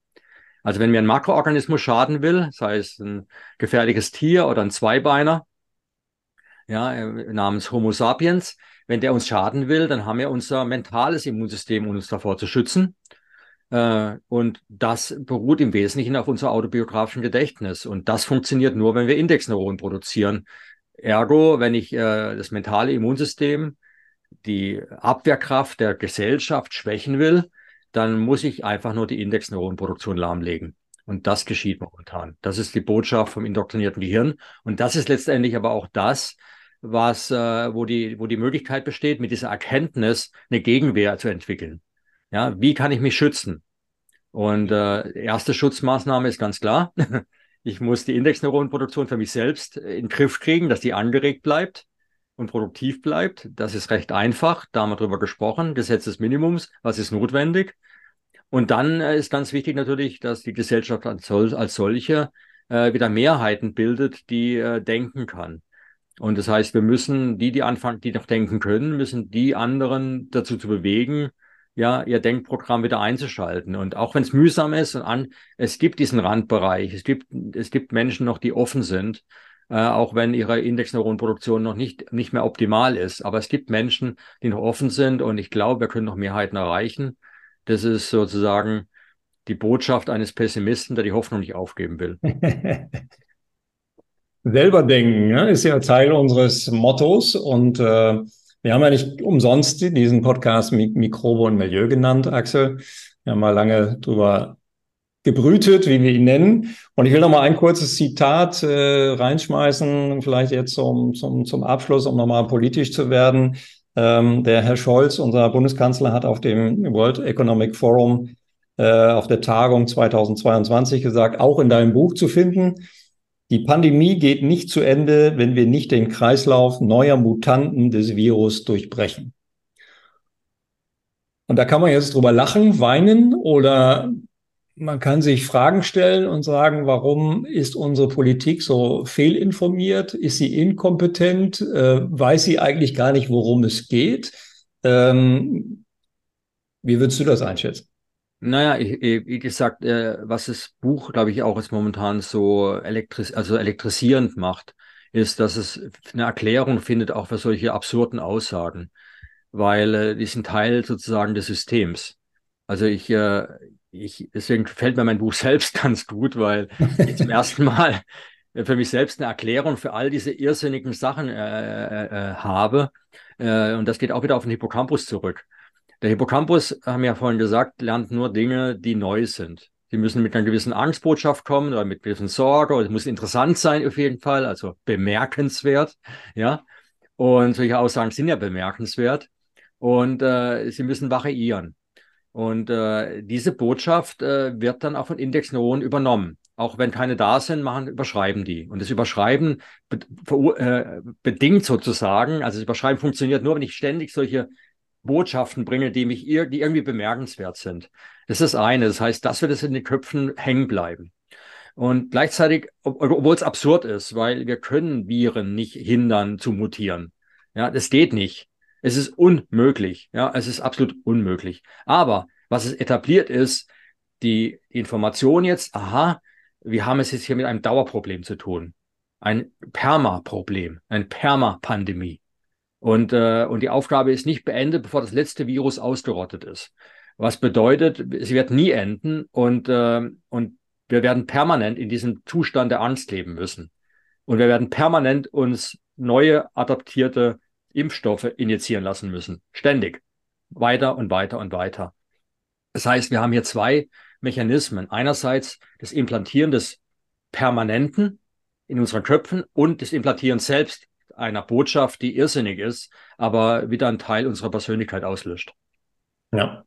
Also wenn mir ein Makroorganismus schaden will, sei es ein gefährliches Tier oder ein Zweibeiner, ja, äh, namens Homo sapiens, wenn der uns schaden will, dann haben wir unser mentales Immunsystem, um uns davor zu schützen. Äh, und das beruht im Wesentlichen auf unser autobiografischen Gedächtnis. Und das funktioniert nur, wenn wir Indexneuronen produzieren. Ergo, wenn ich äh, das mentale Immunsystem, die Abwehrkraft der Gesellschaft schwächen will, dann muss ich einfach nur die Indexneuronenproduktion lahmlegen. Und das geschieht momentan. Das ist die Botschaft vom indoktrinierten Gehirn. Und das ist letztendlich aber auch das, was, äh, wo, die, wo die Möglichkeit besteht, mit dieser Erkenntnis eine Gegenwehr zu entwickeln. Ja, wie kann ich mich schützen? Und äh, erste Schutzmaßnahme ist ganz klar. [LAUGHS] ich muss die Indexneuronenproduktion für mich selbst in den Griff kriegen, dass die angeregt bleibt und produktiv bleibt. Das ist recht einfach. Da haben wir drüber gesprochen. Gesetz des Minimums. Was ist notwendig? Und dann äh, ist ganz wichtig natürlich, dass die Gesellschaft als, als solche äh, wieder Mehrheiten bildet, die äh, denken kann. Und das heißt, wir müssen die, die anfangen, die noch denken können, müssen die anderen dazu zu bewegen, ja, ihr Denkprogramm wieder einzuschalten. Und auch wenn es mühsam ist und an, es gibt diesen Randbereich, es gibt, es gibt Menschen noch, die offen sind, äh, auch wenn ihre Indexneuronenproduktion noch nicht, nicht mehr optimal ist. Aber es gibt Menschen, die noch offen sind und ich glaube, wir können noch Mehrheiten erreichen. Das ist sozusagen die Botschaft eines Pessimisten, der die Hoffnung nicht aufgeben will. [LAUGHS] Selber denken ja, ist ja Teil unseres Mottos und äh, wir haben ja nicht umsonst diesen Podcast Mikrobe und Milieu genannt, Axel. Wir haben mal lange drüber gebrütet, wie wir ihn nennen. Und ich will noch mal ein kurzes Zitat äh, reinschmeißen, vielleicht jetzt zum, zum, zum Abschluss, um nochmal politisch zu werden. Ähm, der Herr Scholz, unser Bundeskanzler, hat auf dem World Economic Forum äh, auf der Tagung 2022 gesagt, auch in deinem Buch zu finden, die Pandemie geht nicht zu Ende, wenn wir nicht den Kreislauf neuer Mutanten des Virus durchbrechen. Und da kann man jetzt drüber lachen, weinen oder man kann sich Fragen stellen und sagen, warum ist unsere Politik so fehlinformiert? Ist sie inkompetent? Äh, weiß sie eigentlich gar nicht, worum es geht? Ähm, wie würdest du das einschätzen? Naja, ich, wie gesagt, äh, was das Buch, glaube ich, auch jetzt momentan so elektris also elektrisierend macht, ist, dass es eine Erklärung findet, auch für solche absurden Aussagen, weil äh, die sind Teil sozusagen des Systems. Also ich, äh, ich, deswegen gefällt mir mein Buch [LAUGHS] selbst ganz gut, weil ich zum ersten Mal für mich selbst eine Erklärung für all diese irrsinnigen Sachen äh, äh, äh habe. Äh, und das geht auch wieder auf den Hippocampus zurück. Der Hippocampus, haben wir ja vorhin gesagt, lernt nur Dinge, die neu sind. Die müssen mit einer gewissen Angstbotschaft kommen oder mit gewissen Sorge oder es muss interessant sein auf jeden Fall, also bemerkenswert, ja. Und solche Aussagen sind ja bemerkenswert und äh, sie müssen variieren. Und äh, diese Botschaft äh, wird dann auch von Indexneuronen übernommen. Auch wenn keine da sind, machen, überschreiben die. Und das Überschreiben be äh, bedingt sozusagen, also das Überschreiben funktioniert nur, wenn ich ständig solche Botschaften bringe, die mich ir die irgendwie bemerkenswert sind. Das ist eine. Das heißt, dass wir das in den Köpfen hängen bleiben. Und gleichzeitig, obwohl es absurd ist, weil wir können Viren nicht hindern zu mutieren. Ja, das geht nicht. Es ist unmöglich. Ja, es ist absolut unmöglich. Aber was es etabliert ist, die Information jetzt, aha, wir haben es jetzt hier mit einem Dauerproblem zu tun. Ein Perma-Problem, eine Perma-Pandemie. Und, äh, und die Aufgabe ist nicht beendet, bevor das letzte Virus ausgerottet ist. Was bedeutet, sie wird nie enden und, äh, und wir werden permanent in diesem Zustand der Angst leben müssen. Und wir werden permanent uns neue adaptierte Impfstoffe injizieren lassen müssen. Ständig. Weiter und weiter und weiter. Das heißt, wir haben hier zwei Mechanismen. Einerseits das Implantieren des Permanenten in unseren Köpfen und das Implantieren selbst einer Botschaft, die irrsinnig ist, aber wieder einen Teil unserer Persönlichkeit auslöscht. Ja.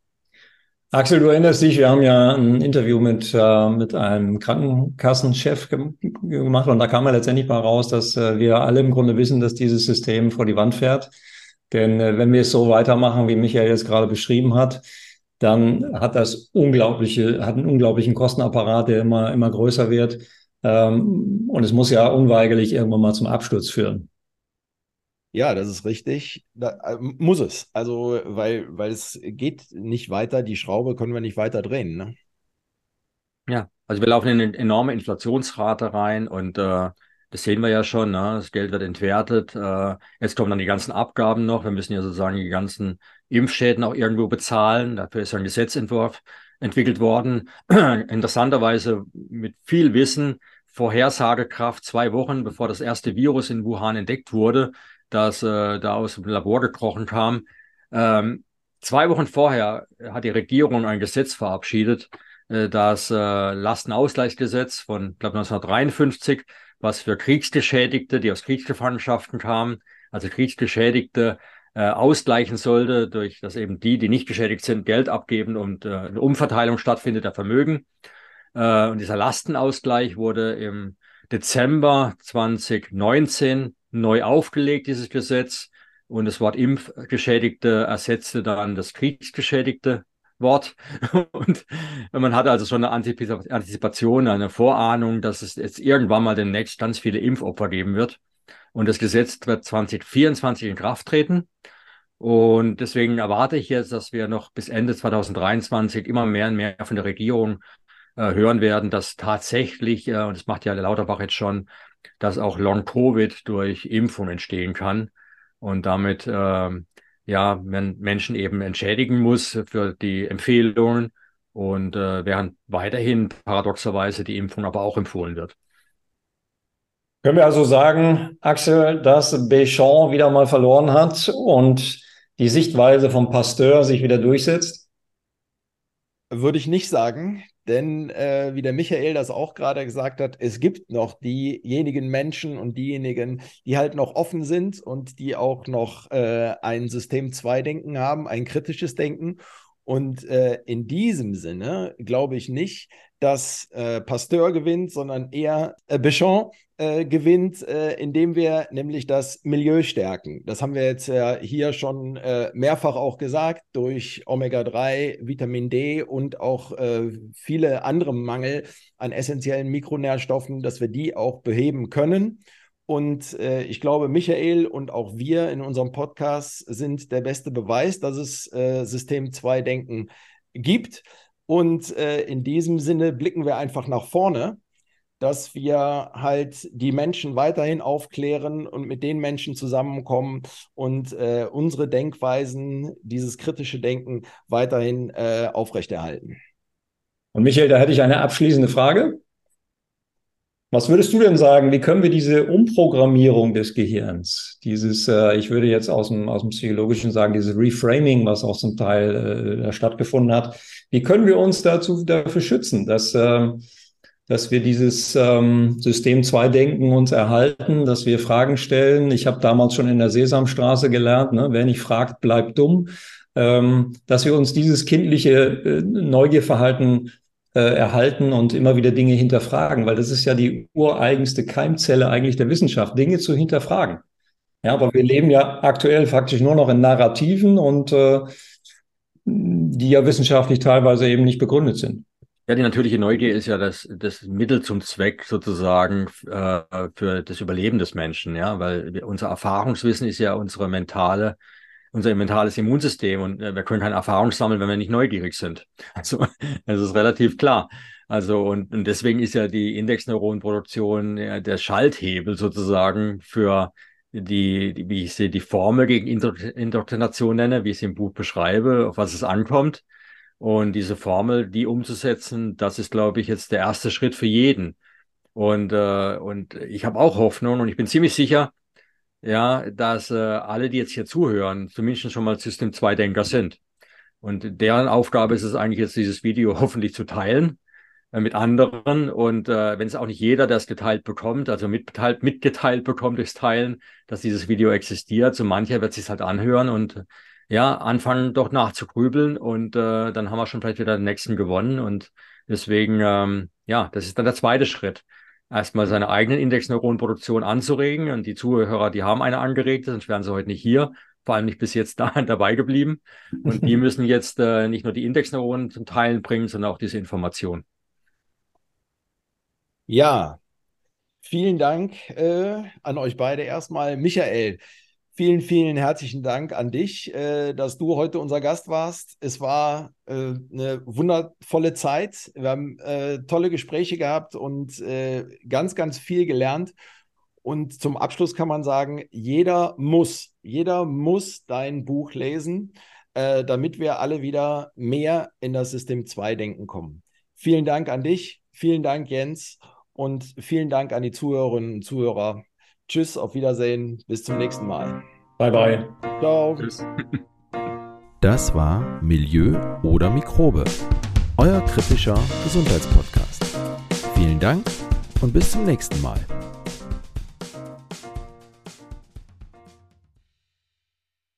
Axel, du erinnerst dich, wir haben ja ein Interview mit, äh, mit einem Krankenkassenchef ge gemacht und da kam ja letztendlich mal raus, dass äh, wir alle im Grunde wissen, dass dieses System vor die Wand fährt. Denn äh, wenn wir es so weitermachen, wie Michael jetzt gerade beschrieben hat, dann hat das unglaubliche, hat einen unglaublichen Kostenapparat, der immer, immer größer wird. Ähm, und es muss ja unweigerlich irgendwann mal zum Absturz führen. Ja, das ist richtig. Da, äh, muss es. Also, weil, weil es geht nicht weiter, die Schraube können wir nicht weiter drehen. Ne? Ja, also wir laufen in eine enorme Inflationsrate rein und äh, das sehen wir ja schon. Ne? Das Geld wird entwertet. Äh, jetzt kommen dann die ganzen Abgaben noch. Wir müssen ja sozusagen die ganzen Impfschäden auch irgendwo bezahlen. Dafür ist ein Gesetzentwurf entwickelt worden. [CLEARS THROAT] Interessanterweise mit viel Wissen, Vorhersagekraft zwei Wochen, bevor das erste Virus in Wuhan entdeckt wurde, das äh, da aus dem Labor gekrochen kam. Ähm, zwei Wochen vorher hat die Regierung ein Gesetz verabschiedet, äh, das äh, Lastenausgleichsgesetz von, glaube 1953, was für Kriegsgeschädigte, die aus Kriegsgefangenschaften kamen, also Kriegsgeschädigte äh, ausgleichen sollte, durch dass eben die, die nicht geschädigt sind, Geld abgeben und äh, eine Umverteilung stattfindet der Vermögen. Äh, und dieser Lastenausgleich wurde im Dezember 2019 neu aufgelegt, dieses Gesetz. Und das Wort Impfgeschädigte ersetzte dann das Kriegsgeschädigte Wort. [LAUGHS] Und man hatte also schon eine Antizipation, eine Vorahnung, dass es jetzt irgendwann mal demnächst ganz viele Impfopfer geben wird. Und das Gesetz wird 2024 in Kraft treten. Und deswegen erwarte ich jetzt, dass wir noch bis Ende 2023 immer mehr und mehr von der Regierung äh, hören werden, dass tatsächlich, äh, und das macht ja Lauterbach jetzt schon, dass auch Long-Covid durch Impfung entstehen kann und damit äh, ja man Menschen eben entschädigen muss für die Empfehlungen und äh, während weiterhin paradoxerweise die Impfung aber auch empfohlen wird. Können wir also sagen, Axel, dass Béchamp wieder mal verloren hat und die Sichtweise vom Pasteur sich wieder durchsetzt? Würde ich nicht sagen, denn äh, wie der Michael das auch gerade gesagt hat, es gibt noch diejenigen Menschen und diejenigen, die halt noch offen sind und die auch noch äh, ein System 2 Denken haben, ein kritisches Denken. Und äh, in diesem Sinne glaube ich nicht, dass äh, Pasteur gewinnt, sondern eher äh, Béchamp äh, gewinnt, äh, indem wir nämlich das Milieu stärken. Das haben wir jetzt ja hier schon äh, mehrfach auch gesagt, durch Omega-3, Vitamin D und auch viele andere Mangel an essentiellen Mikronährstoffen, dass wir die auch beheben können. Und äh, ich glaube, Michael und auch wir in unserem Podcast sind der beste Beweis, dass es äh, System 2 Denken gibt. Und äh, in diesem Sinne blicken wir einfach nach vorne, dass wir halt die Menschen weiterhin aufklären und mit den Menschen zusammenkommen und äh, unsere Denkweisen, dieses kritische Denken weiterhin äh, aufrechterhalten. Und Michael, da hätte ich eine abschließende Frage. Was würdest du denn sagen, wie können wir diese Umprogrammierung des Gehirns, dieses, äh, ich würde jetzt aus dem, aus dem Psychologischen sagen, dieses Reframing, was auch zum Teil äh, stattgefunden hat, wie können wir uns dazu dafür schützen, dass, äh, dass wir dieses ähm, System 2 Denken uns erhalten, dass wir Fragen stellen. Ich habe damals schon in der Sesamstraße gelernt, ne, wer nicht fragt, bleibt dumm, ähm, dass wir uns dieses kindliche äh, Neugierverhalten äh, erhalten und immer wieder Dinge hinterfragen, weil das ist ja die ureigenste Keimzelle eigentlich der Wissenschaft, Dinge zu hinterfragen. Ja, aber wir leben ja aktuell faktisch nur noch in Narrativen und äh, die ja wissenschaftlich teilweise eben nicht begründet sind. Ja, die natürliche Neugier ist ja das, das Mittel zum Zweck sozusagen äh, für das Überleben des Menschen, ja, weil unser Erfahrungswissen ist ja unsere mentale unser mentales Immunsystem und äh, wir können keine Erfahrung sammeln, wenn wir nicht neugierig sind. [LAUGHS] Also das ist relativ klar. Also und, und deswegen ist ja die Indexneuronenproduktion ja, der Schalthebel sozusagen für die, die, wie ich sie die Formel gegen Indoktrination nenne, wie ich sie im Buch beschreibe, auf was es ankommt. Und diese Formel, die umzusetzen, das ist, glaube ich, jetzt der erste Schritt für jeden. Und, äh, und ich habe auch Hoffnung und ich bin ziemlich sicher, ja, dass äh, alle, die jetzt hier zuhören, zumindest schon mal System 2 Denker sind. Und deren Aufgabe ist es eigentlich jetzt, dieses Video [LAUGHS] hoffentlich zu teilen, äh, mit anderen. Und äh, wenn es auch nicht jeder das geteilt bekommt, also mitgeteilt, mitgeteilt bekommt durchs Teilen, dass dieses Video existiert, so mancher wird sich halt anhören und ja, anfangen doch nachzugrübeln und äh, dann haben wir schon vielleicht wieder den nächsten gewonnen. Und deswegen, ähm, ja, das ist dann der zweite Schritt. Erstmal seine eigenen Indexneuronenproduktion anzuregen. Und die Zuhörer, die haben eine angeregt, sonst wären sie heute nicht hier vor allem nicht bis jetzt da [LAUGHS] dabei geblieben. Und die [LAUGHS] müssen jetzt äh, nicht nur die Indexneuronen zum Teilen bringen, sondern auch diese Information. Ja, vielen Dank äh, an euch beide erstmal. Michael, vielen, vielen herzlichen Dank an dich, äh, dass du heute unser Gast warst. Es war äh, eine wundervolle Zeit. Wir haben äh, tolle Gespräche gehabt und ganz, ganz viel gelernt. Und zum Abschluss kann man sagen, jeder muss, jeder muss dein Buch lesen, damit wir alle wieder mehr in das System 2-Denken kommen. Vielen Dank an dich, vielen Dank, Jens. Und vielen Dank an die Zuhörerinnen und Zuhörer. Tschüss, auf Wiedersehen, bis zum nächsten Mal. Bye, bye. Ciao. Tschüss. [LAUGHS] Das war Milieu oder Mikrobe, euer kritischer Gesundheitspodcast. Vielen Dank und bis zum nächsten Mal.